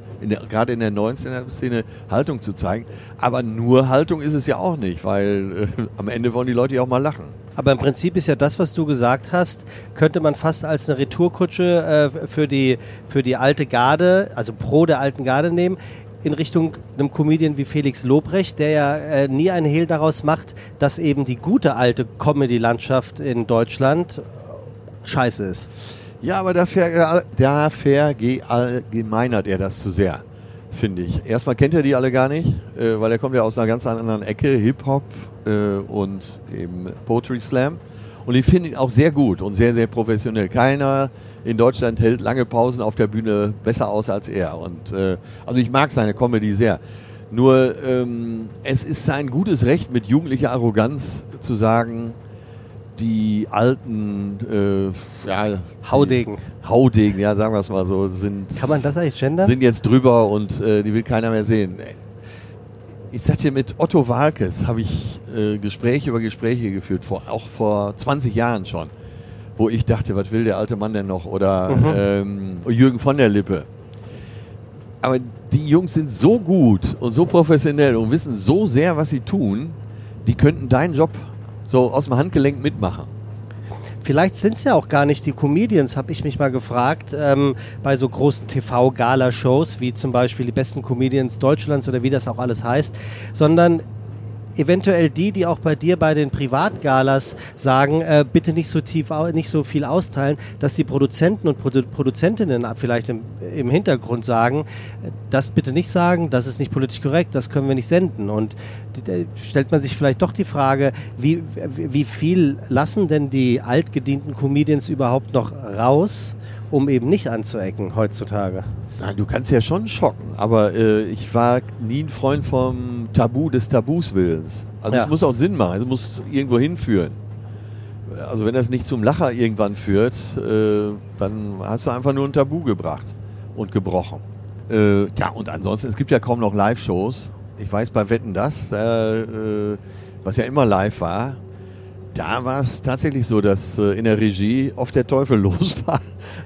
gerade in der neuen Stand-up-Szene, Haltung zu zeigen. Aber nur Haltung ist es ja auch nicht, weil äh, am Ende wollen die Leute ja auch mal lachen. aber im Prinzip ist ja das, was du gesagt hast, könnte man fast als eine Retourkutsche äh, für, die, für die alte Garde, also pro der alten Garde nehmen, in Richtung einem Comedian wie Felix Lobrecht, der ja äh, nie einen Hehl daraus macht, dass eben die gute alte Comedy-Landschaft in Deutschland äh, scheiße ist. Ja, aber da, ver da verallgemeinert er das zu sehr, finde ich. Erstmal kennt er die alle gar nicht, äh, weil er kommt ja aus einer ganz anderen Ecke, Hip-Hop äh, und eben Poetry Slam. Und ich finde ihn auch sehr gut und sehr, sehr professionell. Keiner in Deutschland hält lange Pausen auf der Bühne besser aus als er. Und äh, also ich mag seine Comedy sehr. Nur ähm, es ist sein gutes Recht, mit jugendlicher Arroganz zu sagen, die alten äh, ja, Haudegen. Haudegen, ja, sagen wir es mal so, sind, Kann man das eigentlich gendern? sind jetzt drüber und äh, die will keiner mehr sehen. Ich sag dir, mit Otto Walkes habe ich äh, Gespräche über Gespräche geführt, vor, auch vor 20 Jahren schon, wo ich dachte, was will der alte Mann denn noch? Oder Mhm. ähm, Jürgen von der Lippe. Aber die Jungs sind so gut und so professionell und wissen so sehr, was sie tun, die könnten deinen Job so aus dem Handgelenk mitmachen. Vielleicht sind es ja auch gar nicht die Comedians, habe ich mich mal gefragt, ähm, bei so großen TV-Gala-Shows, wie zum Beispiel die besten Comedians Deutschlands oder wie das auch alles heißt, sondern eventuell die, die auch bei dir bei den Privatgalas sagen, äh, bitte nicht so tief, nicht so viel austeilen, dass die Produzenten und Produ Produzentinnen vielleicht im, im Hintergrund sagen, äh, das bitte nicht sagen, das ist nicht politisch korrekt, das können wir nicht senden. Und die- stellt man sich vielleicht doch die Frage, wie, wie viel lassen denn die altgedienten Comedians überhaupt noch raus, um eben nicht anzuecken heutzutage? Nein, du kannst ja schon schocken, aber äh, ich war nie ein Freund vom Tabu des Tabus Willens. Also Ja. es muss auch Sinn machen, es muss irgendwo hinführen. Also wenn das nicht zum Lacher irgendwann führt, äh, dann hast du einfach nur ein Tabu gebracht und gebrochen. Äh, ja, und ansonsten, es gibt ja kaum noch Live-Shows ich weiß bei Wetten das, äh, äh, was ja immer live war, da war es tatsächlich so, dass äh, in der Regie oft der Teufel los war.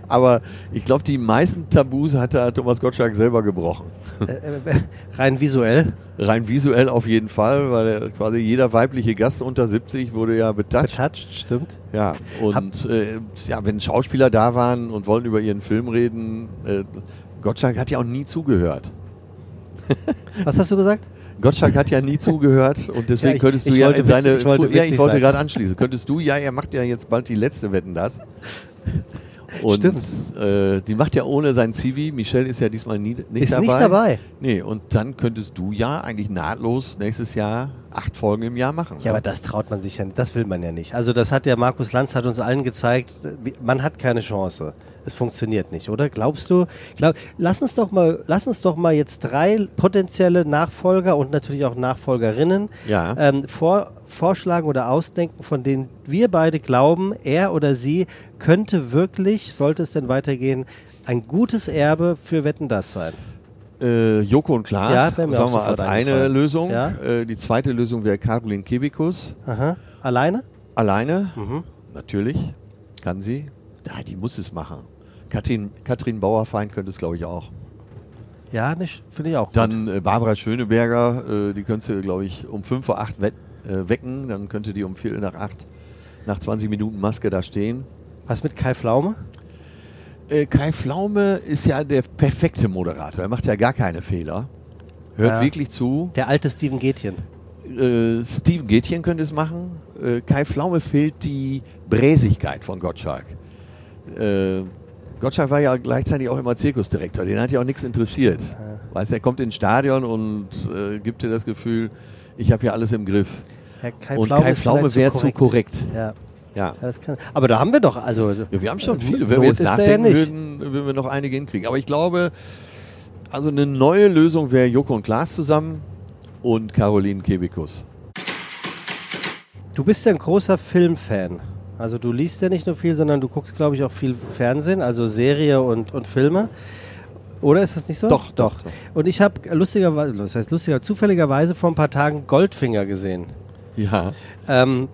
Aber ich glaube, die meisten Tabus hat da Thomas Gottschalk selber gebrochen. Äh, äh, rein visuell? Rein visuell auf jeden Fall, weil quasi jeder weibliche Gast unter 70 wurde ja betatscht. Betatscht, stimmt. Ja, und äh, ja, wenn Schauspieler da waren und wollten über ihren Film reden, äh, Gottschalk hat ja auch nie zugehört. Was hast du gesagt? Gottschalk hat ja nie zugehört und deswegen ja, könntest du ja in seine. Ich wollte, ja, ich wollte gerade anschließen. Könntest du, ja, er macht ja jetzt bald die letzte Wetten das. Und äh, die macht ja ohne sein Zivi. Michelle ist ja diesmal nie, nicht ist dabei. Ist nicht dabei. Nee, und dann könntest du ja eigentlich nahtlos nächstes Jahr acht Folgen im Jahr machen. Ja, ja, aber das traut man sich ja nicht. Das will man ja nicht. Also das hat ja Markus Lanz hat uns allen gezeigt, man hat keine Chance es funktioniert nicht, oder? Glaubst du? Glaub, lass uns doch mal, lass uns doch mal jetzt drei potenzielle Nachfolger und natürlich auch Nachfolgerinnen ja. ähm, vor, vorschlagen oder ausdenken, von denen wir beide glauben, er oder sie könnte wirklich, sollte es denn weitergehen, ein gutes Erbe für Wetten das sein. Äh, Joko und Klaas, ja, sagen wir mal als eine Lösung. Ja? Äh, die zweite Lösung wäre Caroline Kebikus. Aha. Alleine? Alleine, mhm. natürlich, kann sie. Ja, die muss es machen. Katrin, Katrin Bauerfeind könnte es, glaube ich, auch. Ja, finde ich auch. Dann äh, Barbara Schöneberger, äh, die könnte, glaube ich, um 5 vor 8 we äh, wecken. Dann könnte die um Viertel nach 8 nach 20 Minuten Maske da stehen. Was mit Kai Pflaume? Äh, Kai Pflaume ist ja der perfekte Moderator. Er macht ja gar keine Fehler. Hört ja. wirklich zu. Der alte Steven Gätchen. Äh, Steven Gätchen könnte es machen. Äh, Kai Pflaume fehlt die Bräsigkeit von Gottschalk. Äh, Gottschalk war ja gleichzeitig auch immer Zirkusdirektor. Den hat ja auch nichts interessiert. Ja. Weißt, er kommt ins Stadion und äh, gibt dir das Gefühl, ich habe hier alles im Griff. Herr Kai und Kai Pflaume wäre zu korrekt. Ja. Ja. Kann, aber da haben wir doch, also. Ja, wir haben schon viele. Wenn wir jetzt nachdenken ja würden, würden wir noch einige hinkriegen. Aber ich glaube, also eine neue Lösung wäre Joko und Klaas zusammen und Caroline Kebikus. Du bist ja ein großer Filmfan. Also du liest ja nicht nur viel, sondern du guckst, glaube ich, auch viel Fernsehen, also Serie und, und Filme. Oder ist das nicht so? Doch, doch. doch. Und ich habe lustigerweise, was heißt lustiger, zufälligerweise vor ein paar Tagen Goldfinger gesehen. Ja. Ähm,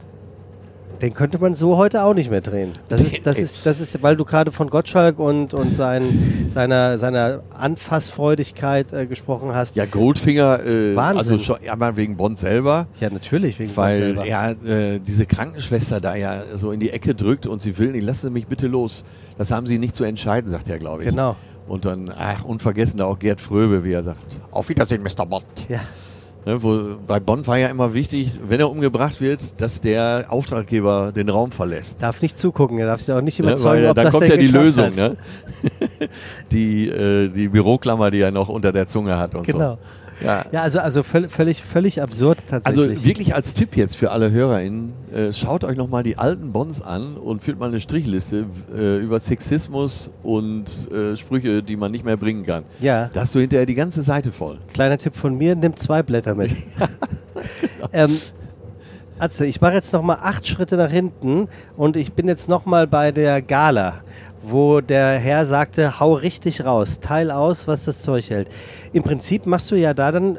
den könnte man so heute auch nicht mehr drehen. Das ist, das ist, das ist, weil du gerade von Gottschalk und, und sein, seiner, seiner Anfassfreudigkeit äh, gesprochen hast. Ja, Goldfinger, äh, Wahnsinn. also schon, ja, mal wegen Bond selber. Ja, natürlich, wegen Bond selber. Weil ja, äh, diese Krankenschwester da ja so in die Ecke drückt und sie will nicht, lassen Sie mich bitte los. Das haben Sie nicht zu entscheiden, sagt er, glaube ich. Genau. Und dann, ach, unvergessen da auch Gerd Fröbe, wie er sagt. Auf Wiedersehen, Mr. Bond. Ja. Ne, wo, bei Bonn war ja immer wichtig, wenn er umgebracht wird, dass der Auftraggeber den Raum verlässt. Darf nicht zugucken, er darf sich auch nicht überzeugen, ne, ob da das kommt ja die Lösung, ne? die, äh, die Büroklammer, die er noch unter der Zunge hat und genau. so. Ja, ja also, also völlig, völlig absurd tatsächlich. Also wirklich als Tipp jetzt für alle HörerInnen, äh, schaut euch nochmal die alten Bonds an und führt mal eine Strichliste äh, über Sexismus und äh, Sprüche, die man nicht mehr bringen kann. Ja. Da hast du hinterher die ganze Seite voll. Kleiner Tipp von mir, nimm zwei Blätter mit. ähm, Atze, ich mache jetzt nochmal acht Schritte nach hinten und ich bin jetzt nochmal bei der Gala wo der Herr sagte, hau richtig raus, teil aus, was das Zeug hält. Im Prinzip machst du ja da dann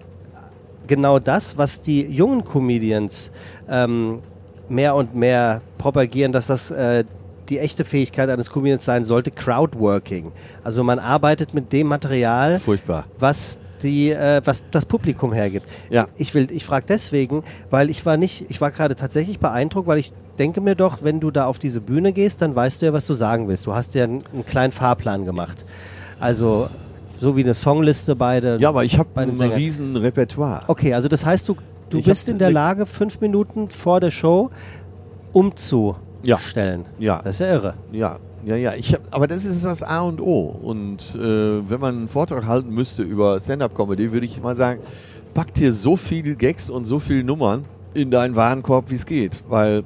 genau das, was die jungen Comedians ähm, mehr und mehr propagieren, dass das äh, die echte Fähigkeit eines Comedians sein sollte, Crowdworking. Also man arbeitet mit dem Material, Furchtbar. was die, äh, was das Publikum hergibt. Ja. Ich will, ich frage deswegen, weil ich war nicht, ich war gerade tatsächlich beeindruckt, weil ich denke mir doch, wenn du da auf diese Bühne gehst, dann weißt du ja, was du sagen willst. Du hast ja einen, einen kleinen Fahrplan gemacht. Also so wie eine Songliste beide. Ja, aber ich habe ein riesen Repertoire. Okay, also das heißt, du, du bist in der Lage, fünf Minuten vor der Show umzustellen. Ja. Das ist ja irre. Ja, ja, ja. Ich hab, aber das ist das A und O. Und äh, wenn man einen Vortrag halten müsste über Stand-up-Comedy, würde ich mal sagen, pack dir so viele Gags und so viele Nummern in deinen Warenkorb, wie es geht. Weil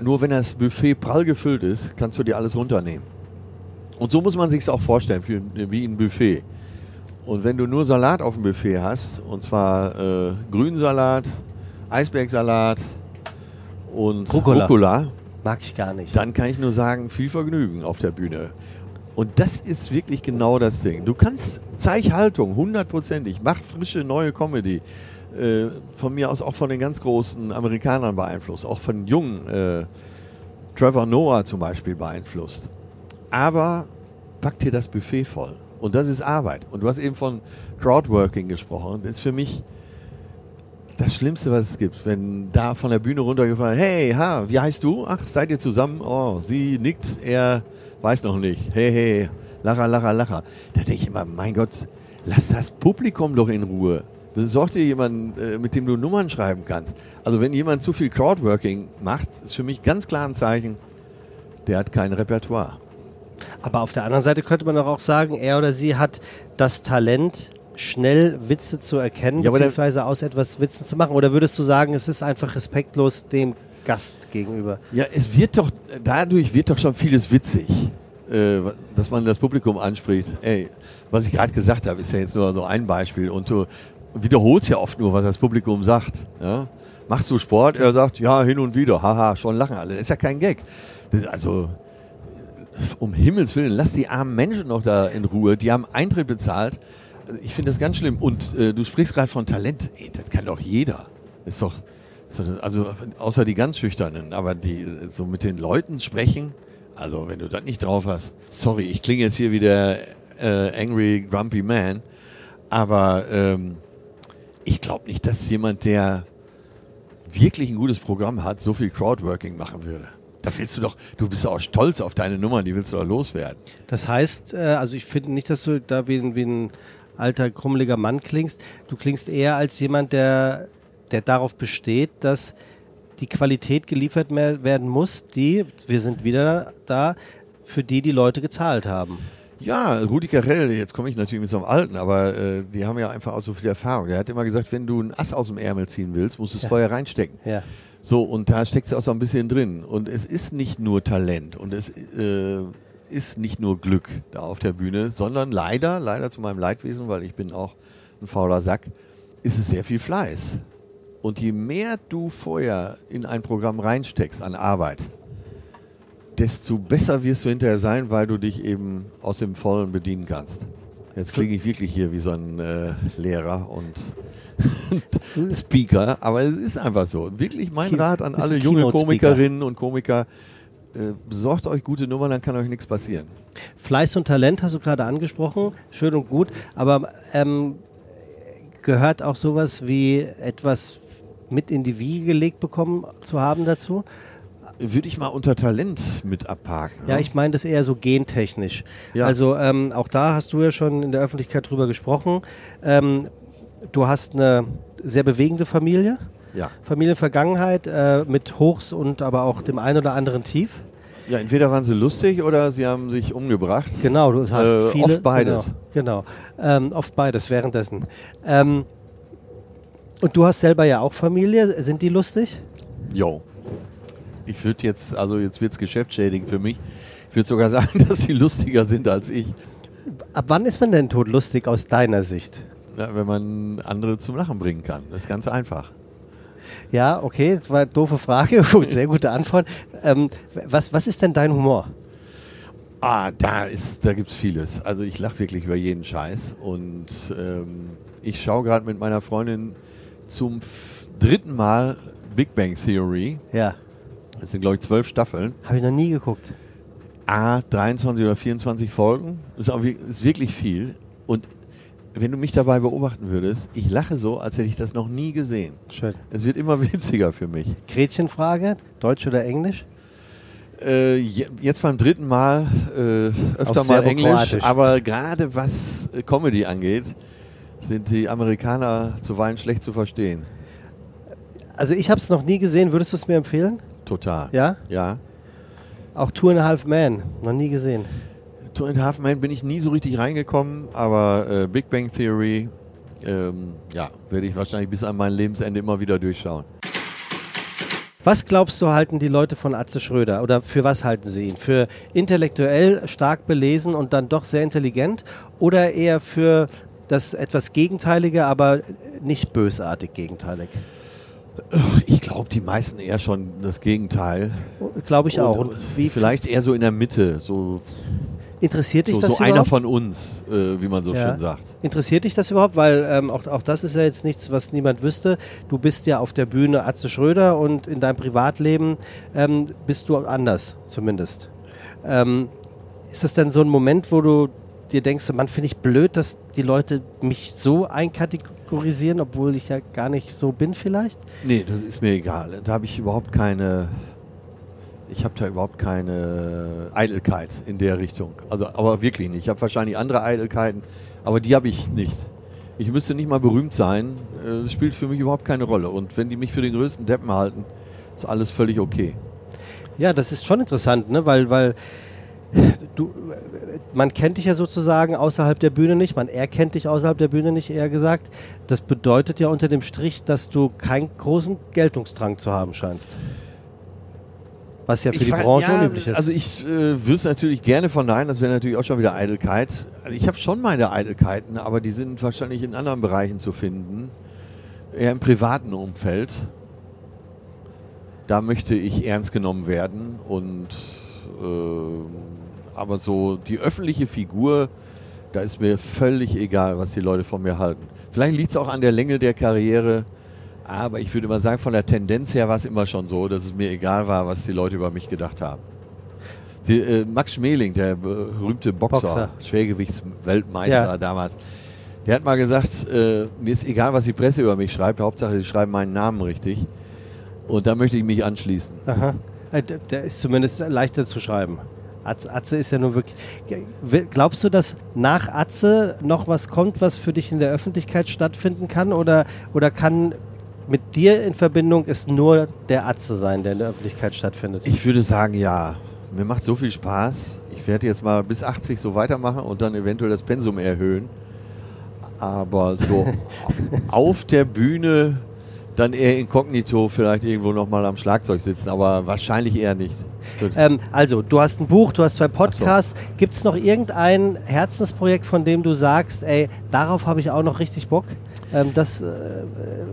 nur wenn das Buffet prall gefüllt ist, kannst du dir alles runternehmen. Und so muss man sich es auch vorstellen, wie ein Buffet. Und wenn du nur Salat auf dem Buffet hast, und zwar äh, Grünsalat, Eisbergsalat und Rucola. Rucola Mag ich gar nicht. Dann kann ich nur sagen, viel Vergnügen auf der Bühne. Und das ist wirklich genau das Ding. Du kannst, zeig Haltung, hundertprozentig, mach frische neue Comedy. Äh, von mir aus auch von den ganz großen Amerikanern beeinflusst, auch von jungen, äh, Trevor Noah zum Beispiel beeinflusst. Aber pack dir das Buffet voll. Und das ist Arbeit. Und du hast eben von Crowdworking gesprochen. Das ist für mich das Schlimmste, was es gibt. Wenn da von der Bühne runtergefallen, hey, ha, wie heißt du? Ach, seid ihr zusammen? Oh, sie nickt, er weiß noch nicht. Hey, hey, lacher, lacher, lacher. Da denke ich immer, mein Gott, lass das Publikum doch in Ruhe. Besorg dir jemanden, äh, mit dem du Nummern schreiben kannst. Also wenn jemand zu viel Crowdworking macht, ist für mich ganz klar ein Zeichen, der hat kein Repertoire. Aber auf der anderen Seite könnte man doch auch sagen, er oder sie hat das Talent, schnell Witze zu erkennen, ja, beziehungsweise aus etwas Witzen zu machen. Oder würdest du sagen, es ist einfach respektlos dem Gast gegenüber? Ja, es wird doch, dadurch wird doch schon vieles witzig, äh, dass man das Publikum anspricht. Ey, was ich gerade gesagt habe, ist ja jetzt nur so ein Beispiel. Und du wiederholst ja oft nur, was das Publikum sagt. Ja? Machst du Sport? Er sagt, ja, hin und wieder. Haha, schon lachen alle. Das ist ja kein Gag. also, um Himmels Willen, lass die armen Menschen noch da in Ruhe. Die haben Eintritt bezahlt. Ich finde das ganz schlimm. Und äh, du sprichst gerade von Talent. Ey, das kann doch jeder. Ist doch, ist doch, also außer die ganz Schüchternen. Aber die so mit den Leuten sprechen. Also wenn du das nicht drauf hast. Sorry, ich klinge jetzt hier wie der äh, Angry Grumpy Man. Aber ähm, ich glaube nicht, dass jemand, der wirklich ein gutes Programm hat, so viel Crowdworking machen würde. Da willst du doch, du bist auch stolz auf deine Nummern, die willst du doch loswerden. Das heißt, äh, also ich finde nicht, dass du da wie, ein, wie ein alter, krummeliger Mann klingst. Du klingst eher als jemand, der, der darauf besteht, dass die Qualität geliefert werden muss, die, wir sind wieder da, für die die Leute gezahlt haben. Ja, Rudi Carell, jetzt komme ich natürlich mit so einem Alten, aber äh, die haben ja einfach auch so viel Erfahrung. Der hat immer gesagt, wenn du ein Ass aus dem Ärmel ziehen willst, musst du es ja. vorher reinstecken. Ja. So, und da steckt es auch so ein bisschen drin. Und es ist nicht nur Talent und es äh, ist nicht nur Glück da auf der Bühne, sondern leider, leider zu meinem Leidwesen, weil ich bin auch ein fauler Sack, ist es sehr viel Fleiß. Und je mehr du vorher in ein Programm reinsteckst an Arbeit, desto besser wirst du hinterher sein, weil du dich eben aus dem Vollen bedienen kannst. Jetzt klinge ich wirklich hier wie so ein äh, Lehrer und Speaker, aber es ist einfach so. Wirklich mein Rat an alle junge Komikerinnen und Komiker, besorgt euch gute Nummern, dann kann euch nichts passieren. Fleiß und Talent hast du gerade angesprochen, schön und gut, aber ähm, gehört auch sowas wie etwas mit in die Wiege gelegt bekommen zu haben dazu? würde ich mal unter Talent mit abhaken. Ja, ich meine das eher so gentechnisch. Ja. Also ähm, auch da hast du ja schon in der Öffentlichkeit drüber gesprochen. Ähm, du hast eine sehr bewegende Familie. Ja. Familienvergangenheit äh, mit Hochs und aber auch dem einen oder anderen Tief. Ja, entweder waren sie lustig oder sie haben sich umgebracht. Genau, du hast äh, viele. Oft beides. Genau, genau. Ähm, oft beides währenddessen. Ähm, und du hast selber ja auch Familie. Sind die lustig? Jo ich würde jetzt, also jetzt wird es geschäftsschädigend für mich. Ich würde sogar sagen, dass sie lustiger sind als ich. Ab wann ist man denn todlustig aus deiner Sicht? Ja, wenn man andere zum Lachen bringen kann. Das ist ganz einfach. Ja, okay, das war eine doofe Frage. Sehr gute Antwort. Ähm, was, was ist denn dein Humor? Ah, da, da gibt es vieles. Also ich lache wirklich über jeden Scheiß. Und ähm, ich schaue gerade mit meiner Freundin zum dritten Mal Big Bang Theory. Ja. Es sind, glaube ich, zwölf Staffeln. Habe ich noch nie geguckt. A, 23 oder 24 Folgen. Das ist wirklich viel. Und wenn du mich dabei beobachten würdest, ich lache so, als hätte ich das noch nie gesehen. Schön. Es wird immer witziger für mich. Gretchenfrage, Deutsch oder Englisch? Äh, jetzt beim dritten Mal äh, öfter mal Englisch, aber gerade was äh, Comedy angeht, sind die Amerikaner zuweilen schlecht zu verstehen. Also ich habe es noch nie gesehen, würdest du es mir empfehlen? Total. Ja? Ja. Auch Two and a Half Man, noch nie gesehen. Two and a Half Man bin ich nie so richtig reingekommen, aber äh, Big Bang Theory, ähm, ja, werde ich wahrscheinlich bis an mein Lebensende immer wieder durchschauen. Was glaubst du, halten die Leute von Atze Schröder oder für was halten sie ihn? Für intellektuell stark belesen und dann doch sehr intelligent oder eher für das etwas Gegenteilige, aber nicht bösartig gegenteilig? Ich glaube, die meisten eher schon das Gegenteil. Glaube ich auch. Und wie vielleicht eher so in der Mitte. So Interessiert dich So, das so überhaupt? einer von uns, äh, wie man so Ja. schön sagt. Interessiert dich das überhaupt? Weil ähm, auch, auch das ist ja jetzt nichts, was niemand wüsste. Du bist ja auf der Bühne Atze Schröder und in deinem Privatleben ähm, bist du anders, zumindest. Ähm, ist das denn so ein Moment, wo du dir denkst, man finde ich blöd, dass die Leute mich so einkategorisieren, obwohl ich ja gar nicht so bin vielleicht? Nee, das ist mir egal. Da habe ich überhaupt keine. Ich habe da überhaupt keine Eitelkeit in der Richtung. Also, aber wirklich nicht. Ich habe wahrscheinlich andere Eitelkeiten, aber die habe ich nicht. Ich müsste nicht mal berühmt sein. Äh, Das spielt für mich überhaupt keine Rolle. Und wenn die mich für den größten Deppen halten, ist alles völlig okay. Ja, das ist schon interessant, ne? weil, weil du, man kennt dich ja sozusagen außerhalb der Bühne nicht, man erkennt dich außerhalb der Bühne nicht, eher gesagt. Das bedeutet ja unter dem Strich, dass du keinen großen Geltungsdrang zu haben scheinst. Was ja für die fa- Branche ja, unüblich ist. Also ich äh, würde es natürlich gerne verneinen, das wäre natürlich auch schon wieder Eitelkeit. Also ich habe schon meine Eitelkeiten, aber die sind wahrscheinlich in anderen Bereichen zu finden. Eher im privaten Umfeld. Da möchte ich ernst genommen werden und äh, aber so die öffentliche Figur, da ist mir völlig egal, was die Leute von mir halten. Vielleicht liegt es auch an der Länge der Karriere. Aber ich würde mal sagen, von der Tendenz her war es immer schon so, dass es mir egal war, was die Leute über mich gedacht haben. Die, äh, Max Schmeling, der berühmte Boxer, Boxer. Schwergewichtsweltmeister Ja. damals, der hat mal gesagt, äh, mir ist egal, was die Presse über mich schreibt, Hauptsache, sie schreiben meinen Namen richtig. Und da möchte ich mich anschließen. Aha. Äh, Der ist zumindest leichter zu schreiben. Atze, Atze ist ja nur wirklich. Glaubst du, dass nach Atze noch was kommt, was für dich in der Öffentlichkeit stattfinden kann? Oder, oder kann mit dir in Verbindung es nur der Atze sein, der in der Öffentlichkeit stattfindet? Ich würde sagen, ja. Mir macht so viel Spaß. Ich werde jetzt mal bis 80 so weitermachen und dann eventuell das Pensum erhöhen. Aber so auf der Bühne dann eher inkognito vielleicht irgendwo nochmal am Schlagzeug sitzen, aber wahrscheinlich eher nicht. Ähm, also, du hast ein Buch, du hast zwei Podcasts. Gibt es noch irgendein Herzensprojekt, von dem du sagst, ey, darauf habe ich auch noch richtig Bock? Ähm, das äh,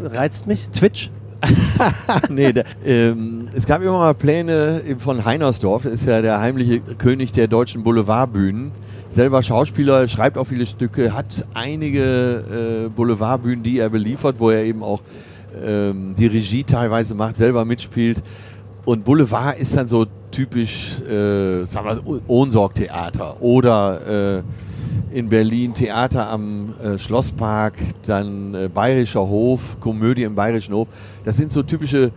reizt mich. Twitch? nee, da, ähm, es gab immer mal Pläne von Heinersdorf, ist ja der heimliche König der deutschen Boulevardbühnen. Selber Schauspieler, schreibt auch viele Stücke, hat einige äh, Boulevardbühnen, die er beliefert, wo er eben auch ähm, die Regie teilweise macht, selber mitspielt. Und Boulevard ist dann so typisch, äh, sagen wir, Ohnsorg-Theater oder äh, in Berlin Theater am äh, Schlosspark, dann äh, Bayerischer Hof, Komödie im Bayerischen Hof. Das sind so typische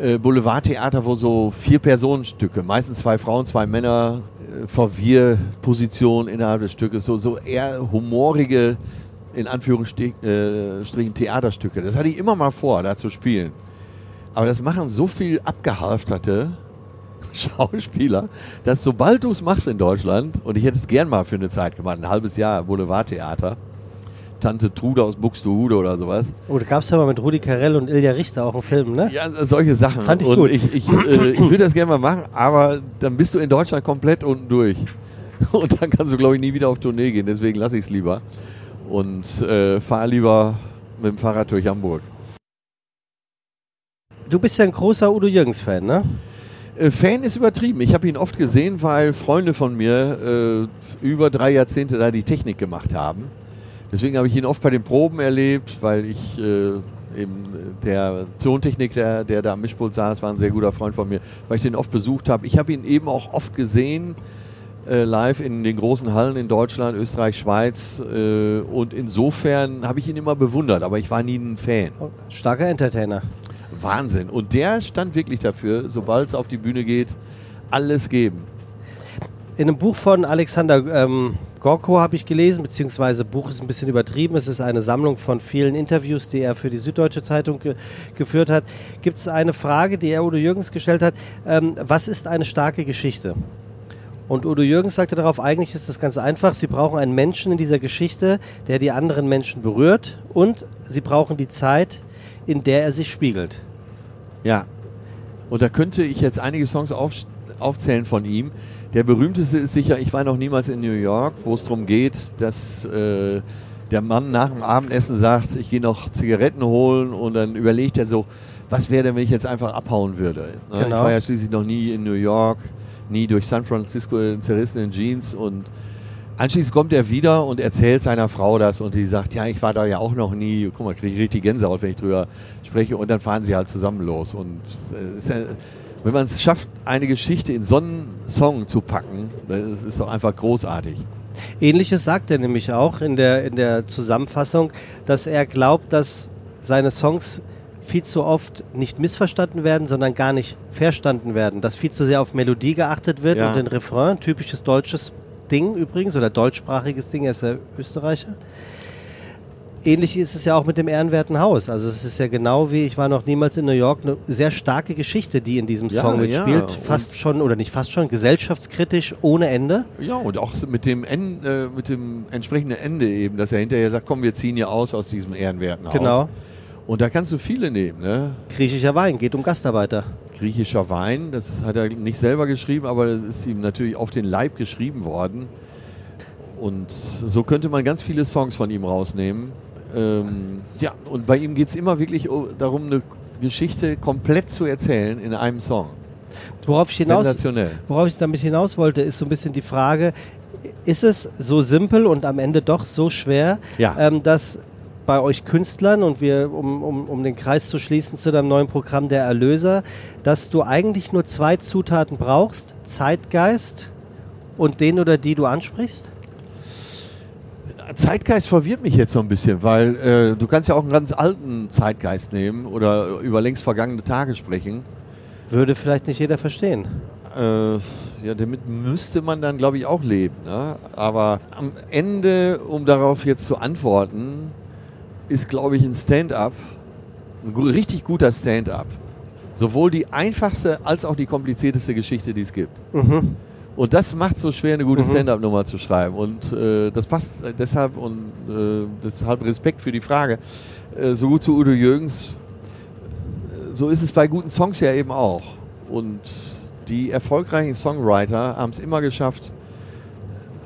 äh, Boulevardtheater, wo so vier Personenstücke, meistens zwei Frauen, zwei Männer, äh, Verwirrposition innerhalb des Stückes, so, so eher humorige, in Anführungsstrichen, äh, Theaterstücke. Das hatte ich immer mal vor, da zu spielen. Aber das machen so viel abgehalfterte Schauspieler, dass sobald du es machst in Deutschland, und ich hätte es gern mal für eine Zeit gemacht, ein halbes Jahr Boulevardtheater, Tante Trude aus Buxtehude oder sowas. Oh, da gab es ja mal mit Rudi Carell und Ilja Richter auch einen Film, ne? Ja, solche Sachen. Fand ich und gut. Ich, ich, äh, ich würde das gerne mal machen, aber dann bist du in Deutschland komplett unten durch. Und dann kannst du, glaube ich, nie wieder auf Tournee gehen. Deswegen lasse ich es lieber. Und äh, fahre lieber mit dem Fahrrad durch Hamburg. Du bist ja ein großer Udo Jürgens-Fan, ne? Äh, Fan ist übertrieben. Ich habe ihn oft gesehen, weil Freunde von mir äh, über drei Jahrzehnte da die Technik gemacht haben. Deswegen habe ich ihn oft bei den Proben erlebt, weil ich äh, eben der Tontechniker, der da am Mischpult saß, war ein sehr guter Freund von mir, weil ich den oft besucht habe. Ich habe ihn eben auch oft gesehen äh, live in den großen Hallen in Deutschland, Österreich, Schweiz äh, und insofern habe ich ihn immer bewundert, aber ich war nie ein Fan. Starker Entertainer. Wahnsinn. Und der stand wirklich dafür, sobald es auf die Bühne geht, alles geben. In einem Buch von Alexander ähm, Gorko habe ich gelesen, beziehungsweise Buch ist ein bisschen übertrieben. Es ist eine Sammlung von vielen Interviews, die er für die Süddeutsche Zeitung ge geführt hat. Gibt es eine Frage, die er Udo Jürgens gestellt hat? Ähm, was ist eine starke Geschichte? Und Udo Jürgens sagte darauf, eigentlich ist das ganz einfach. Sie brauchen einen Menschen in dieser Geschichte, der die anderen Menschen berührt und sie brauchen die Zeit, in der er sich spiegelt. Ja. Und da könnte ich jetzt einige Songs auf, aufzählen von ihm. Der berühmteste ist sicher Ich war noch niemals in New York, wo es darum geht, dass äh, der Mann nach dem Abendessen sagt, ich gehe noch Zigaretten holen und dann überlegt er so, was wäre denn, wenn ich jetzt einfach abhauen würde? Ne? Genau. Ich war ja schließlich noch nie in New York, nie durch San Francisco in zerrissenen Jeans und anschließend kommt er wieder und erzählt seiner Frau das und die sagt, ja, ich war da ja auch noch nie. Guck mal, kriege ich richtig Gänsehaut, wenn ich drüber spreche und dann fahren sie halt zusammen los und äh, ja, wenn man es schafft, eine Geschichte in so einen Song zu packen, das ist doch einfach großartig. Ähnliches sagt er nämlich auch in der, in der Zusammenfassung, dass er glaubt, dass seine Songs viel zu oft nicht missverstanden werden, sondern gar nicht verstanden werden. Dass viel zu sehr auf Melodie geachtet wird Ja. und den Refrain, typisches deutsches Ding übrigens oder deutschsprachiges Ding, er ist ja Österreicher. Ähnlich ist es ja auch mit dem ehrenwerten Haus. Also es ist ja genau wie, ich war noch niemals in New York, eine sehr starke Geschichte, die in diesem Ja, Song ja, mitspielt. und- Fast schon, oder nicht fast schon, gesellschaftskritisch ohne Ende. Ja, und auch mit dem, en, äh, mit dem entsprechenden Ende eben, dass er hinterher sagt, komm, wir ziehen hier aus aus diesem ehrenwerten Haus. Genau. Und da kannst du viele nehmen, ne? Griechischer Wein geht um Gastarbeiter. Griechischer Wein, das hat er nicht selber geschrieben, aber das ist ihm natürlich auf den Leib geschrieben worden. Und so könnte man ganz viele Songs von ihm rausnehmen. Ähm, ja, und bei ihm geht es immer wirklich darum, eine Geschichte komplett zu erzählen in einem Song. Worauf ich hinaus, Sensationell. worauf ich damit hinaus wollte, ist so ein bisschen die Frage, ist es so simpel und am Ende doch so schwer, Ja. ähm, dass bei euch Künstlern und wir, um, um, um den Kreis zu schließen zu deinem neuen Programm Der Erlöser, dass du eigentlich nur zwei Zutaten brauchst, Zeitgeist und den oder die du ansprichst? Zeitgeist verwirrt mich jetzt so ein bisschen, weil äh, du kannst ja auch einen ganz alten Zeitgeist nehmen oder über längst vergangene Tage sprechen. Würde vielleicht nicht jeder verstehen. Äh, ja, damit müsste man dann, glaube ich, auch leben. Ne? Aber am Ende, um darauf jetzt zu antworten, ist, glaube ich, ein Stand-up, ein richtig guter Stand-up, sowohl die einfachste als auch die komplizierteste Geschichte, die es gibt. Mhm. Und das macht es so schwer, eine gute Mhm. Stand-up-Nummer zu schreiben. Und äh, das passt äh, deshalb und äh, deshalb Respekt für die Frage. Äh, so gut zu Udo Jürgens, äh, so ist es bei guten Songs ja eben auch. Und die erfolgreichen Songwriter haben es immer geschafft,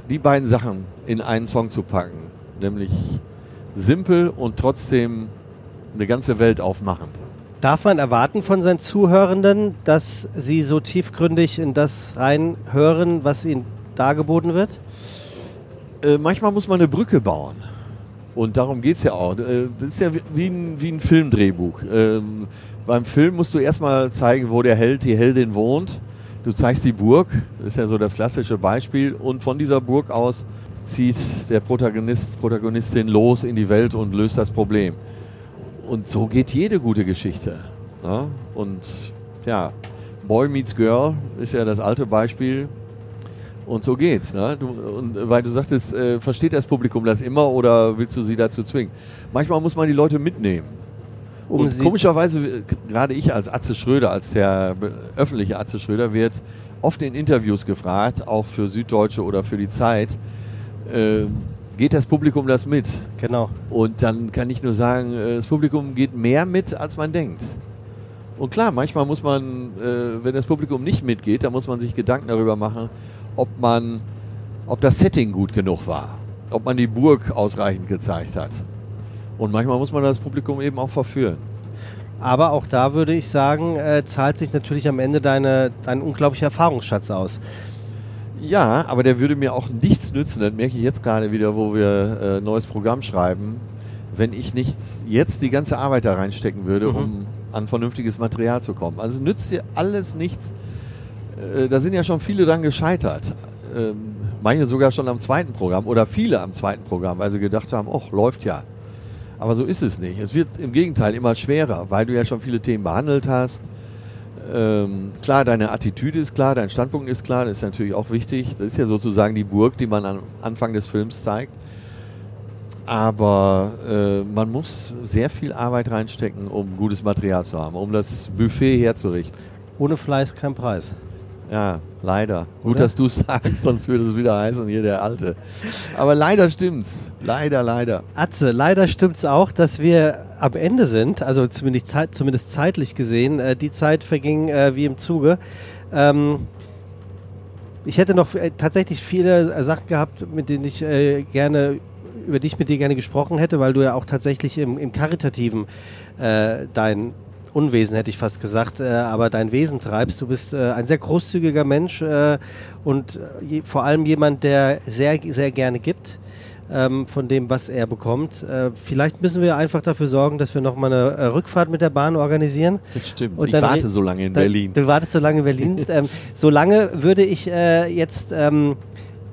die beiden Sachen in einen Song zu packen. Nämlich simpel und trotzdem eine ganze Welt aufmachend. Darf man erwarten von seinen Zuhörenden, dass sie so tiefgründig in das reinhören, was ihnen dargeboten wird? Äh, manchmal muss man eine Brücke bauen. Und darum geht es ja auch. Äh, das ist ja wie- wie ein, wie ein Filmdrehbuch. Ähm, beim Film musst du erstmal zeigen, wo der Held, die Heldin wohnt. Du zeigst die Burg, das ist ja so das klassische Beispiel. Und von dieser Burg aus zieht der Protagonist, Protagonistin los in die Welt und löst das Problem. Und so geht jede gute Geschichte. Ja? Und ja, Boy Meets Girl ist ja das alte Beispiel. Und so geht's. Ne? Du, und weil du sagtest, äh, versteht das Publikum das immer oder willst du sie dazu zwingen? Manchmal muss man die Leute mitnehmen. Um und komischerweise, äh, gerade ich als Atze Schröder, als der be- öffentliche Atze Schröder, wird oft in Interviews gefragt, auch für Süddeutsche oder für die Zeit, äh, geht das Publikum das mit? Genau. Und dann kann ich nur sagen, äh, das Publikum geht mehr mit, als man denkt. Und klar, manchmal muss man, äh, wenn das Publikum nicht mitgeht, dann muss man sich Gedanken darüber machen, ob man, ob das Setting gut genug war, ob man die Burg ausreichend gezeigt hat. Und manchmal muss man das Publikum eben auch verführen. Aber auch da würde ich sagen, äh, zahlt sich natürlich am Ende deine, dein unglaublicher Erfahrungsschatz aus. Ja, aber der würde mir auch nichts nützen. Das merke ich jetzt gerade wieder, wo wir äh, neues Programm schreiben, wenn ich nicht jetzt die ganze Arbeit da reinstecken würde, Mhm. um an vernünftiges Material zu kommen. Also nützt dir alles nichts. Äh, da sind ja schon viele dran gescheitert. Ähm, manche sogar schon am zweiten Programm oder viele am zweiten Programm, weil sie gedacht haben, oh, läuft ja. Aber so ist es nicht. Es wird im Gegenteil immer schwerer, weil du ja schon viele Themen behandelt hast. Ähm, klar, deine Attitüde ist klar, dein Standpunkt ist klar, das ist natürlich auch wichtig. Das ist ja sozusagen die Burg, die man am Anfang des Films zeigt. Aber äh, man muss sehr viel Arbeit reinstecken, um gutes Material zu haben, um das Buffet herzurichten. Ohne Fleiß kein Preis. Ja, leider. Gut, Oder? dass du es sagst, sonst würde es wieder heißen, hier der Alte. Aber leider stimmt's. Leider, leider. Atze, leider stimmt es auch, dass wir am Ende sind, also zumindest, zeit, zumindest zeitlich gesehen. Äh, die Zeit verging äh, wie im Zuge. Ähm, ich hätte noch äh, tatsächlich viele äh, Sachen gehabt, mit denen ich äh, gerne über die ich mit dir gerne gesprochen hätte, weil du ja auch tatsächlich im, im Karitativen äh, dein Unwesen, hätte ich fast gesagt, äh, aber dein Wesen treibst. Du bist äh, ein sehr großzügiger Mensch äh, und je, vor allem jemand, der sehr, sehr gerne gibt. Ähm, von dem, was er bekommt. Äh, vielleicht müssen wir einfach dafür sorgen, dass wir nochmal eine äh, Rückfahrt mit der Bahn organisieren. Das stimmt. Und ich dann warte so lange in Da- Berlin. Du wartest so lange in Berlin. ähm, so lange würde ich äh, jetzt ähm,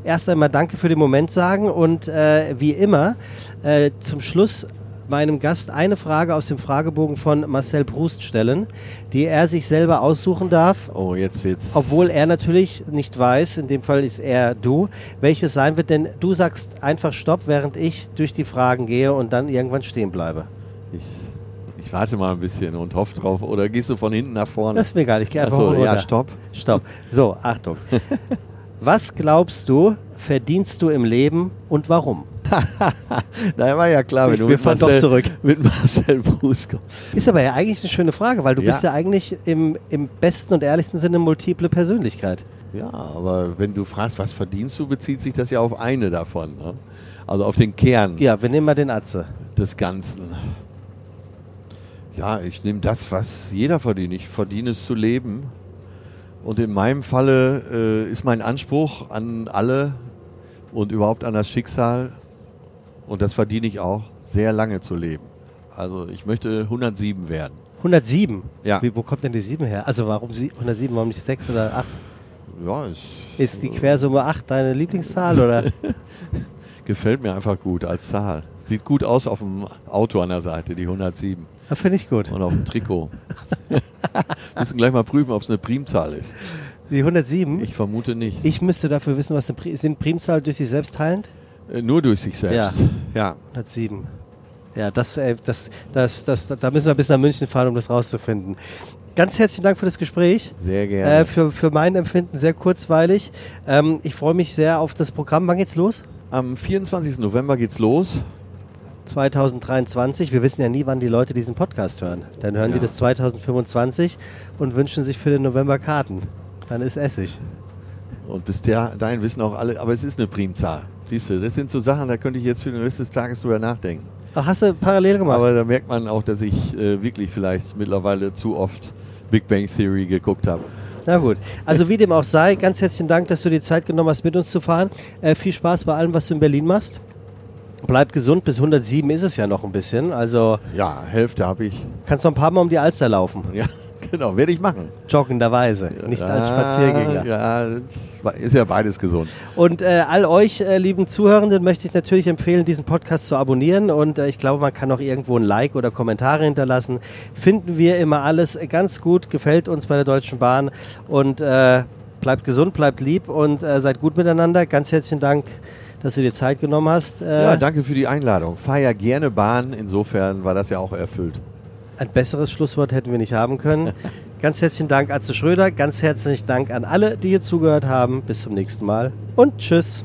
erst einmal Danke für den Moment sagen und äh, wie immer äh, zum Schluss meinem Gast eine Frage aus dem Fragebogen von Marcel Proust stellen, die er sich selber aussuchen darf. Oh, jetzt wird's. Obwohl er natürlich nicht weiß, in dem Fall ist er du, welches sein wird, denn du sagst einfach Stopp, während ich durch die Fragen gehe und dann irgendwann stehen bleibe. Ich, ich warte mal ein bisschen und hoffe drauf. Oder gehst du von hinten nach vorne? Das ist mir egal, ich gehe einfach Achso, runter. ja, stopp. Stopp. So, Achtung. Was glaubst du, verdienst du im Leben und warum? Da war ja klar, wenn Ich- du wir mit fahren doch Marcel, zurück. mit Marcel Bruce kommst. Ist aber ja eigentlich eine schöne Frage, weil du Ja. bist ja eigentlich im, im besten und ehrlichsten Sinne multiple Persönlichkeit. Ja, aber wenn du fragst, was verdienst du, bezieht sich das ja auf eine davon. Ne? Also auf den Kern Ja, wir nehmen mal den Atze. des Ganzen. Ja, ich nehme das, was jeder verdient. Ich verdiene es zu leben. Und in meinem Falle äh, ist mein Anspruch an alle und überhaupt an das Schicksal, und das verdiene ich auch, sehr lange zu leben. Also ich möchte 107 werden. 107. Ja. Wie, wo kommt denn die 7 her? Also warum sie, 107, warum nicht 6 oder 8? Ja, es Ist die Quersumme 8 deine Lieblingszahl oder? gefällt mir einfach gut als Zahl. Sieht gut aus auf dem Auto an der Seite, die 107. Das finde ich gut. Und auf dem Trikot. Müssen gleich mal prüfen, ob es eine Primzahl ist. Die 107? Ich vermute nicht. Ich müsste dafür wissen, was eine Pri sind Primzahlen durch sich selbst teilend? Äh, Nur durch sich selbst. Ja. 107. Ja, das, äh, das, das, das, da müssen wir bis nach München fahren, um das rauszufinden. Ganz herzlichen Dank für das Gespräch. sehr gerne. Äh, für, für mein Empfinden sehr kurzweilig. Ähm, ich freue mich sehr auf das Programm. Wann geht's los? Am 24. November geht's los. 2023. Wir wissen ja nie, wann die Leute diesen Podcast hören. Dann hören die Ja. das 2025 und wünschen sich für den November Karten. Dann ist Essig. Und bis der, dahin wissen auch alle, aber es ist eine Primzahl. Siehst du, das sind so Sachen, da könnte ich jetzt für den Rest des Tages drüber nachdenken. Ach, hast du parallel gemacht? Aber da merkt man auch, dass ich äh, wirklich vielleicht mittlerweile zu oft Big Bang Theory geguckt habe. Na gut. Also wie dem auch sei, ganz herzlichen Dank, dass du dir Zeit genommen hast, mit uns zu fahren. Äh, viel Spaß bei allem, was du in Berlin machst. Bleib gesund, bis 107 ist es ja noch ein bisschen. Also Ja, Hälfte habe ich. kannst noch ein paar Mal um die Alster laufen. Ja, genau, werde ich machen. Joggenderweise, nicht als Spaziergänger. Ja, ist ja beides gesund. Und äh, all euch, äh, lieben Zuhörenden, möchte ich natürlich empfehlen, diesen Podcast zu abonnieren. Und äh, ich glaube, man kann auch irgendwo ein Like oder Kommentare hinterlassen. Finden wir immer alles ganz gut, gefällt uns bei der Deutschen Bahn. Und äh, bleibt gesund, bleibt lieb und äh, seid gut miteinander. Ganz herzlichen Dank, dass du dir Zeit genommen hast. Äh, Ja, danke für die Einladung. Fahr ja gerne Bahn, insofern war das ja auch erfüllt. Ein besseres Schlusswort hätten wir nicht haben können. Ganz herzlichen Dank, Atze Schröder. Ganz herzlichen Dank an alle, die hier zugehört haben. Bis zum nächsten Mal und tschüss.